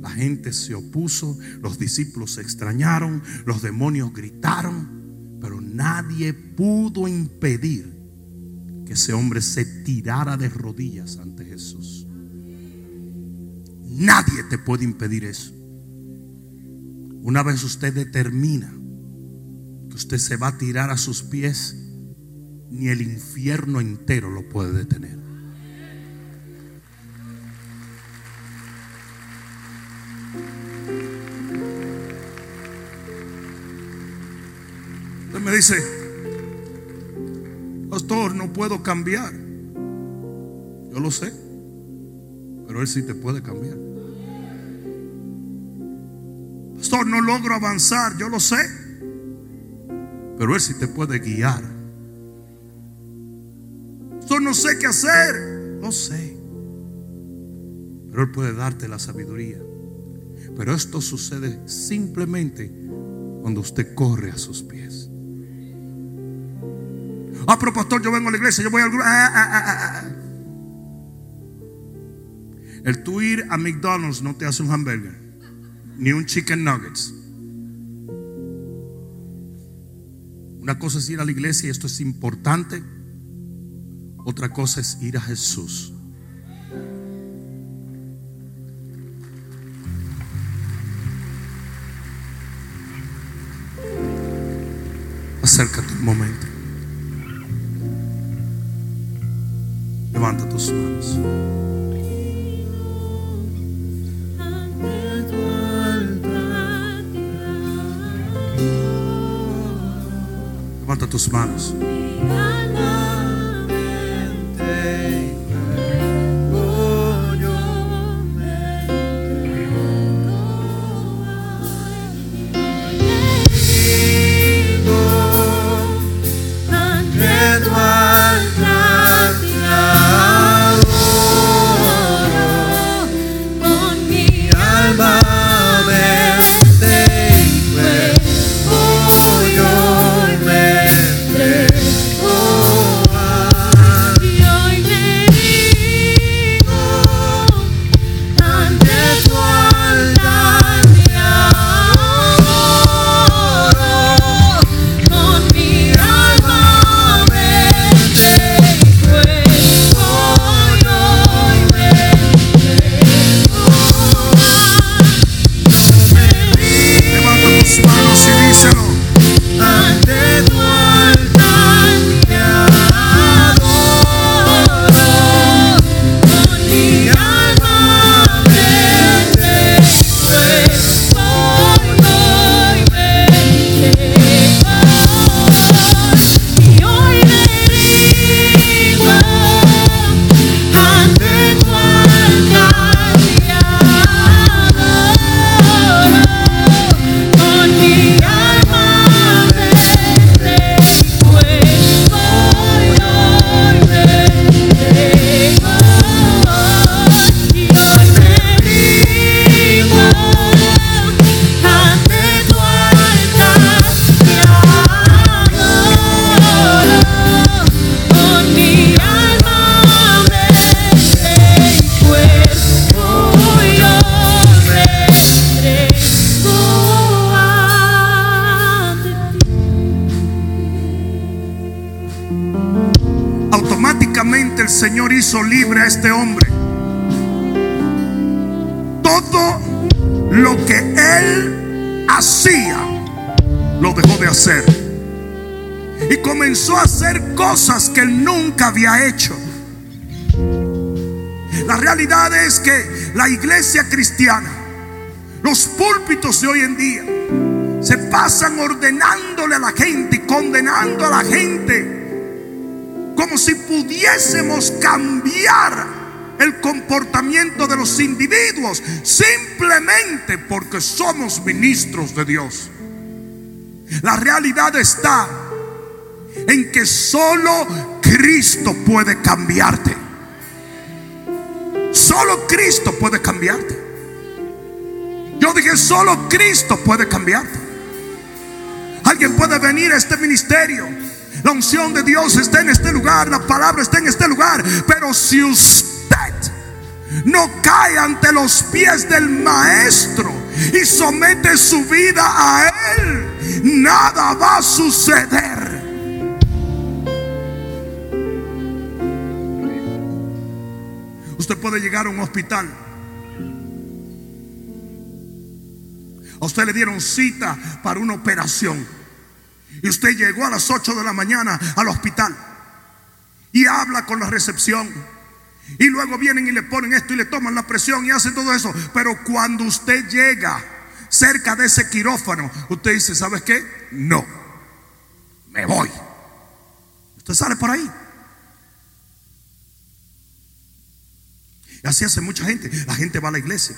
La gente se opuso, los discípulos se extrañaron, los demonios gritaron, pero nadie pudo impedir ese hombre se tirara de rodillas ante Jesús. Nadie te puede impedir eso. Una vez usted determina que usted se va a tirar a sus pies, ni el infierno entero lo puede detener. Usted me dice, pastor, no puedo cambiar. Yo lo sé, pero Él sí te puede cambiar. Pastor, no logro avanzar, yo lo sé, pero Él sí te puede guiar. Pastor, no sé qué hacer, lo sé, pero Él puede darte la sabiduría. Pero esto sucede simplemente cuando usted corre a sus pies. Ah, pero pastor, yo vengo a la iglesia, yo voy al grupo. Ah, ah, ah, El tú ir a McDonald's no te hace un hamburger, ni un chicken nuggets. Una cosa es ir a la iglesia y esto es importante. Otra cosa es ir a Jesús. Acércate un momento. Levanta tus manos. Levanta tus manos. Y comenzó a hacer cosas que él nunca había hecho. La realidad es que la iglesia cristiana, los púlpitos de hoy en día, se pasan ordenándole a la gente y condenando a la gente como si pudiésemos cambiar el comportamiento de los individuos simplemente porque somos ministros de Dios. La realidad está en que solo Cristo puede cambiarte. Solo Cristo puede cambiarte. Yo dije, solo Cristo puede cambiarte. Alguien puede venir a este ministerio. La unción de Dios está en este lugar, la palabra está en este lugar. Pero si usted no cae ante los pies del maestro y somete su vida a Él, nada va a suceder. Usted puede llegar a un hospital. A usted le dieron cita para una operación. Y usted llegó a las 8 de la mañana al hospital. Y habla con la recepción y luego vienen y le ponen esto y le toman la presión y hacen todo eso. Pero cuando usted llega cerca de ese quirófano, usted dice, ¿sabes qué? No. Me voy. Usted sale por ahí. Y así hace mucha gente. La gente va a la iglesia.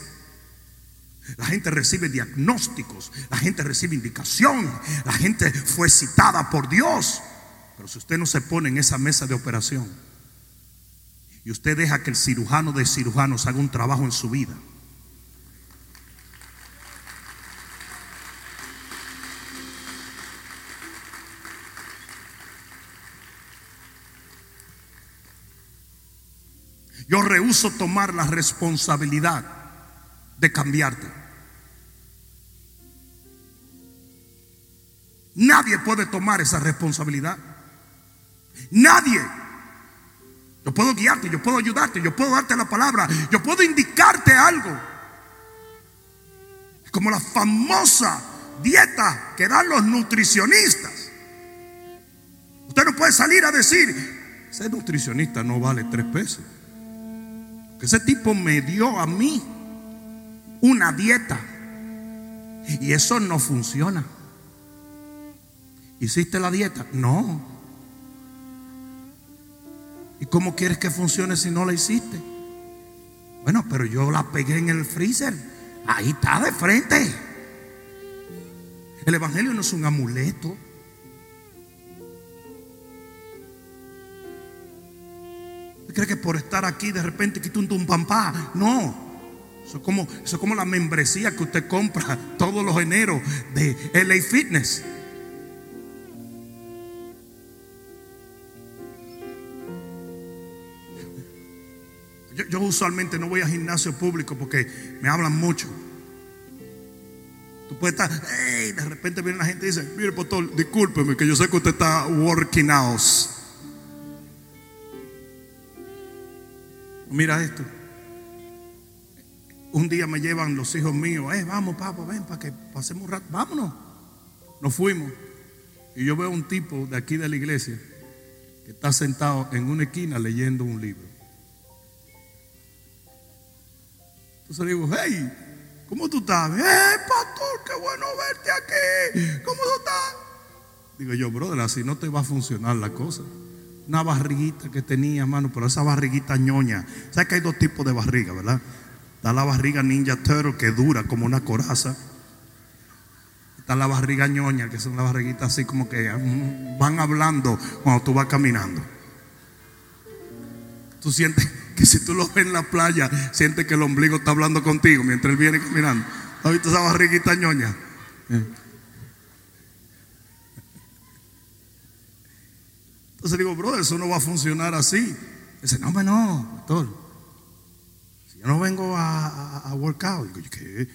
La gente recibe diagnósticos. La gente recibe indicación. La gente fue citada por Dios. Pero si usted no se pone en esa mesa de operación y usted deja que el cirujano de cirujanos haga un trabajo en su vida, Yo rehuso tomar la responsabilidad de cambiarte. Nadie puede tomar esa responsabilidad. Nadie. Yo puedo guiarte, yo puedo ayudarte, yo puedo darte la palabra, yo puedo indicarte algo. Como la famosa dieta que dan los nutricionistas. Usted no puede salir a decir, ese nutricionista no vale tres pesos. Ese tipo me dio a mí una dieta. Y eso no funciona. ¿Hiciste la dieta? No. ¿Y cómo quieres que funcione si no la hiciste? Bueno, pero yo la pegué en el freezer. Ahí está de frente. El Evangelio no es un amuleto. cree que por estar aquí de repente quita un tumpampá? No. Eso es, como, es como la membresía que usted compra todos los eneros de LA Fitness. Yo, usualmente no voy a gimnasio público porque me hablan mucho. Tú puedes estar, hey, de repente viene la gente y dice, mire pastor, discúlpeme que yo sé que usted está working out. Mira esto. Un día me llevan los hijos míos, eh, vamos, papá, ven para que pasemos un rato, vámonos. Nos fuimos. Y yo veo un tipo de aquí de la iglesia que está sentado en una esquina leyendo un libro. Entonces digo, hey, ¿cómo tú estás? Eh, pastor, qué bueno verte aquí. ¿Cómo tú estás? Digo yo, brother, así no te va a funcionar la cosa una barriguita que tenía, hermano, pero esa barriguita ñoña. ¿Sabes que hay dos tipos de barriga, verdad? Está la barriga ninja turtle que dura como una coraza. Está la barriga ñoña, que son las barriguitas así como que mm, van hablando cuando tú vas caminando. Tú sientes que si tú lo ves en la playa, sientes que el ombligo está hablando contigo mientras él viene caminando. ¿Has visto esa barriguita ñoña? Eh. Entonces digo, brother, eso no va a funcionar así. Dice, no, no, doctor. Si yo no vengo a, a, workout, digo, ¿qué?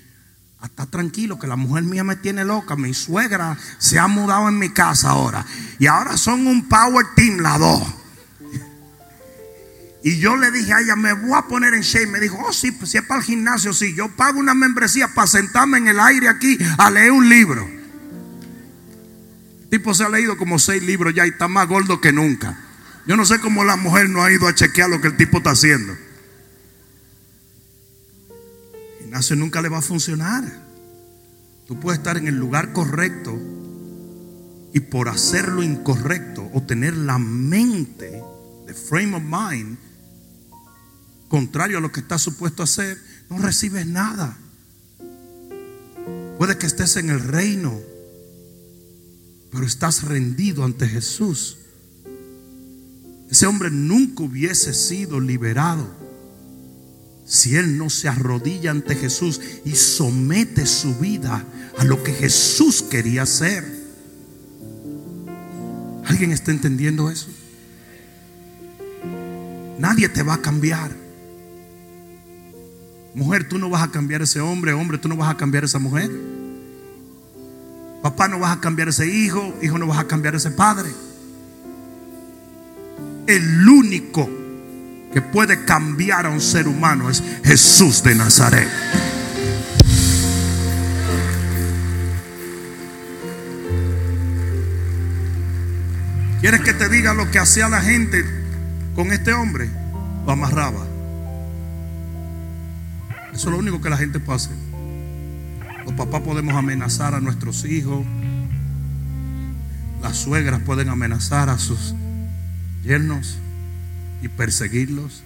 Está tranquilo que la mujer mía me tiene loca. Mi suegra se ha mudado en mi casa ahora. Y ahora son un power team las dos. Y yo le dije a ella, me voy a poner en shape. Me dijo, oh, sí, pues si es para el gimnasio, sí. Yo pago una membresía para sentarme en el aire aquí a leer un libro tipo se ha leído como seis libros ya y está más gordo que nunca. Yo no sé cómo la mujer no ha ido a chequear lo que el tipo está haciendo. Ignacio nunca le va a funcionar. Tú puedes estar en el lugar correcto y por hacer lo incorrecto o tener la mente, de frame of mind, contrario a lo que estás supuesto a hacer, no recibes nada. Puede que estés en el reino pero estás rendido ante Jesús. Ese hombre nunca hubiese sido liberado si él no se arrodilla ante Jesús y somete su vida a lo que Jesús quería hacer. ¿Alguien está entendiendo eso? Nadie te va a cambiar. Mujer, tú no vas a cambiar ese hombre, hombre, tú no vas a cambiar esa mujer. Papá no vas a cambiar ese hijo, hijo no vas a cambiar ese padre. El único que puede cambiar a un ser humano es Jesús de Nazaret. ¿Quieres que te diga lo que hacía la gente con este hombre? Lo amarraba. Eso es lo único que la gente puede. Los papás podemos amenazar a nuestros hijos. Las suegras pueden amenazar a sus yernos y perseguirlos.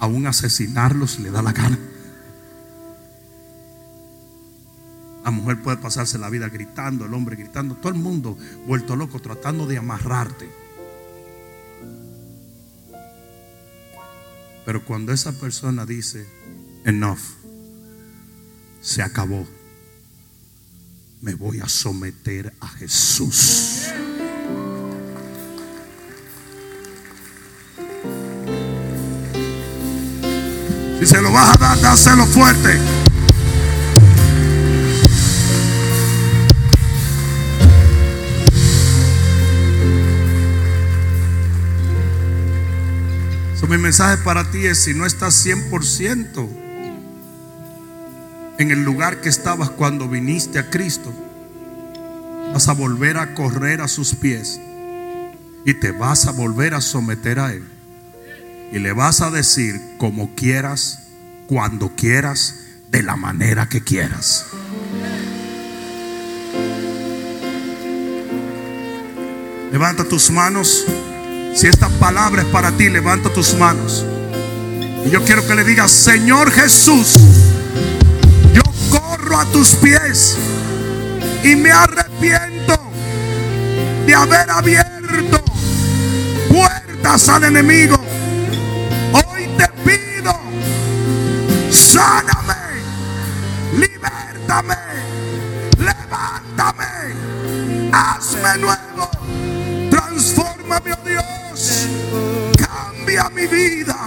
Aún asesinarlos si le da la gana. La mujer puede pasarse la vida gritando, el hombre gritando, todo el mundo vuelto loco tratando de amarrarte. Pero cuando esa persona dice, enough, se acabó, me voy a someter a Jesús. Si se lo vas a dar, dáselo fuerte. Mi mensaje para ti es, si no estás 100% en el lugar que estabas cuando viniste a Cristo, vas a volver a correr a sus pies y te vas a volver a someter a Él. Y le vas a decir como quieras, cuando quieras, de la manera que quieras. Levanta tus manos. Si esta palabra es para ti, levanta tus manos. Y yo quiero que le digas, Señor Jesús, corro a tus pies y me arrepiento de haber abierto puertas al enemigo. Hoy te pido, sáname, libértame, levántame, hazme nuevo, transfórmame, oh Dios, cambia mi vida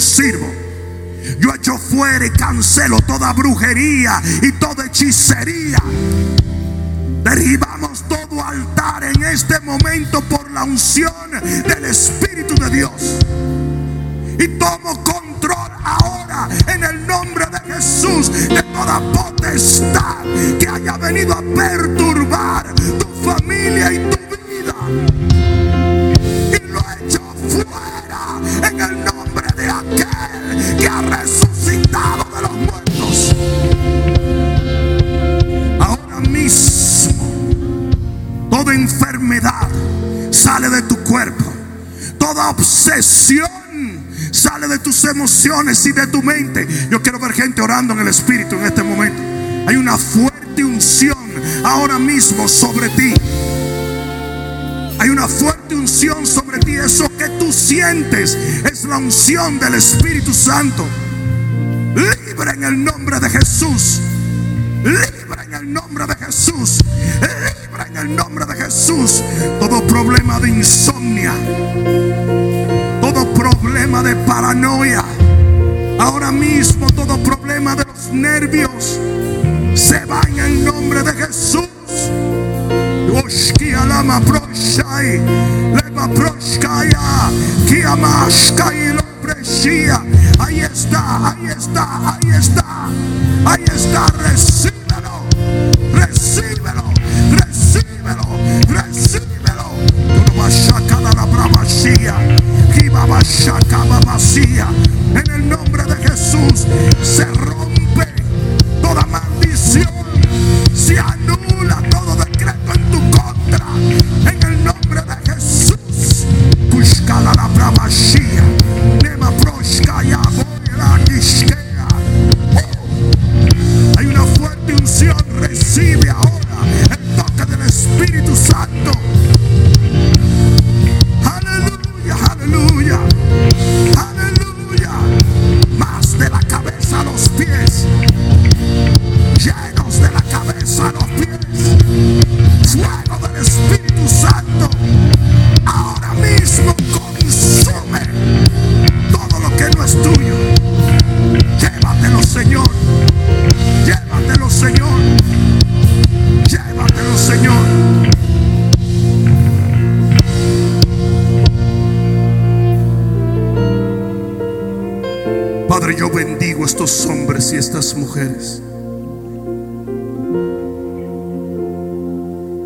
sirvo. Yo echo fuera y cancelo toda brujería y toda hechicería. Derribamos todo altar en este momento por la unción del Espíritu de Dios. Y tomo control ahora en el nombre de Jesús de toda potestad que haya venido a perturbar toda enfermedad sale de tu cuerpo. Toda obsesión sale de tus emociones y de tu mente. Yo quiero ver gente orando en el Espíritu en este momento. Hay una fuerte unción ahora mismo sobre ti. Hay una fuerte unción sobre ti. Eso que tú sientes es la unción del Espíritu Santo. Libre en el nombre de Jesús. Libre en el nombre de Jesús. Libre en el nombre de Jesús. Todo problema de insomnia. Todo problema de paranoia. Ahora mismo todo problema de los nervios se va en el nombre de Jesús. Lo. Ahí está, ahí está, ahí está, ahí está, recíbelo, recíbelo, Recíbelo, Recíbelo. Tú vas a sacar a la bromasía. Y vas a sacar a la vacía. En el nombre de Jesús se rompe toda maldición.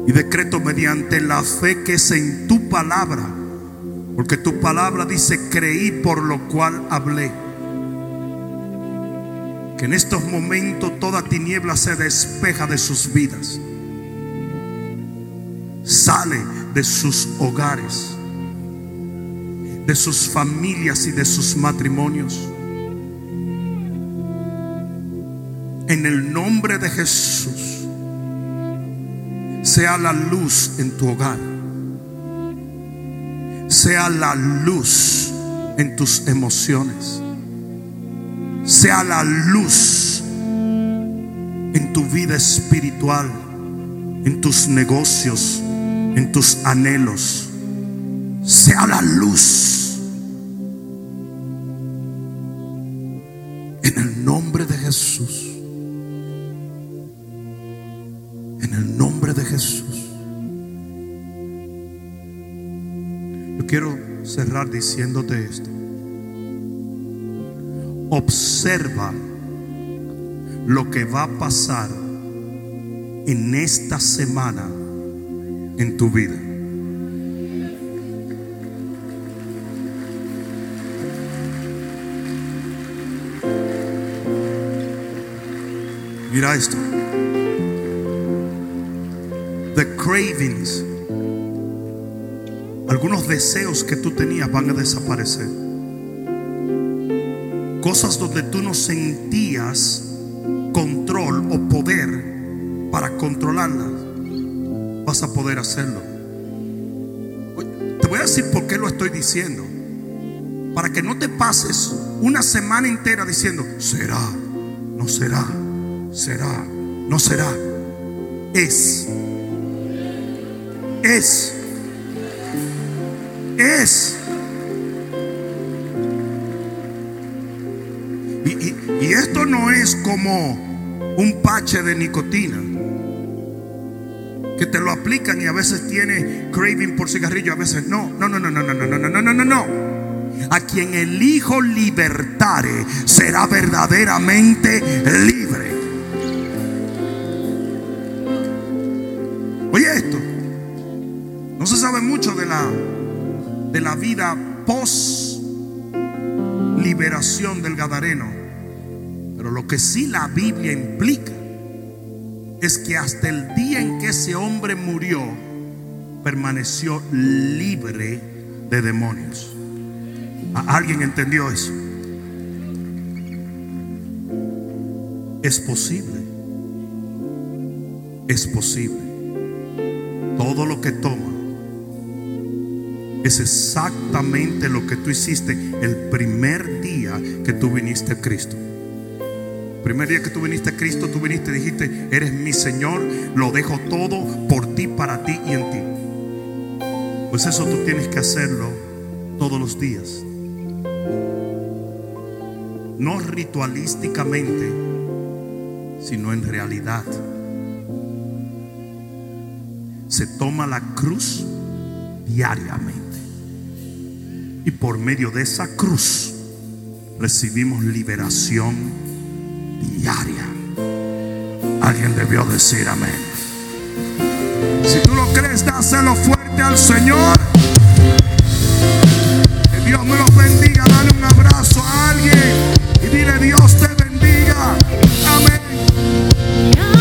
Y decreto mediante la fe que es en tu palabra. Porque tu palabra dice, creí por lo cual hablé. Que en estos momentos toda tiniebla se despeja de sus vidas. Sale de sus hogares, de sus familias y de sus matrimonios. En el nombre de Jesús, sea la luz en tu hogar. Sea la luz en tus emociones. Sea la luz en tu vida espiritual, en tus negocios, en tus anhelos. Sea la luz. En el nombre de Jesús. En el nombre de Jesús. Yo quiero cerrar diciéndote esto. Observa lo que va a pasar en esta semana en tu vida. Mira esto. The cravings. Algunos deseos que tú tenías van a desaparecer. Cosas donde tú no sentías control o poder para controlarlas. Vas a poder hacerlo. Te voy a decir por qué lo estoy diciendo. Para que no te pases una semana entera diciendo, será, no será, será, no será. Es. Es. Es. Y, y- y esto no es como un pache de nicotina. Que te lo aplican y a veces tiene craving por cigarrillo, a veces no. No, no, no, no, no, no, no, no, no, no, no. A quien el Hijo libertare será verdaderamente libre. La vida post liberación del Gadareno. Pero lo que sí la Biblia implica es que hasta el día en que ese hombre murió, permaneció libre de demonios. ¿A- ¿Alguien entendió eso? Es posible. Es posible. Todo lo que toma es exactamente lo que tú hiciste el primer día que tú viniste a Cristo. Primer día que tú viniste a Cristo, tú viniste y dijiste, eres mi Señor, lo dejo todo por ti, para ti y en ti. Pues eso tú tienes que hacerlo todos los días. No ritualísticamente, sino en realidad. Se toma la cruz diariamente. Y por medio de esa cruz recibimos liberación diaria. Alguien debió decir amén. Si tú lo crees, dáselo fuerte al Señor. Que Dios me los bendiga. Dale un abrazo a alguien y dile Dios te bendiga. Amén.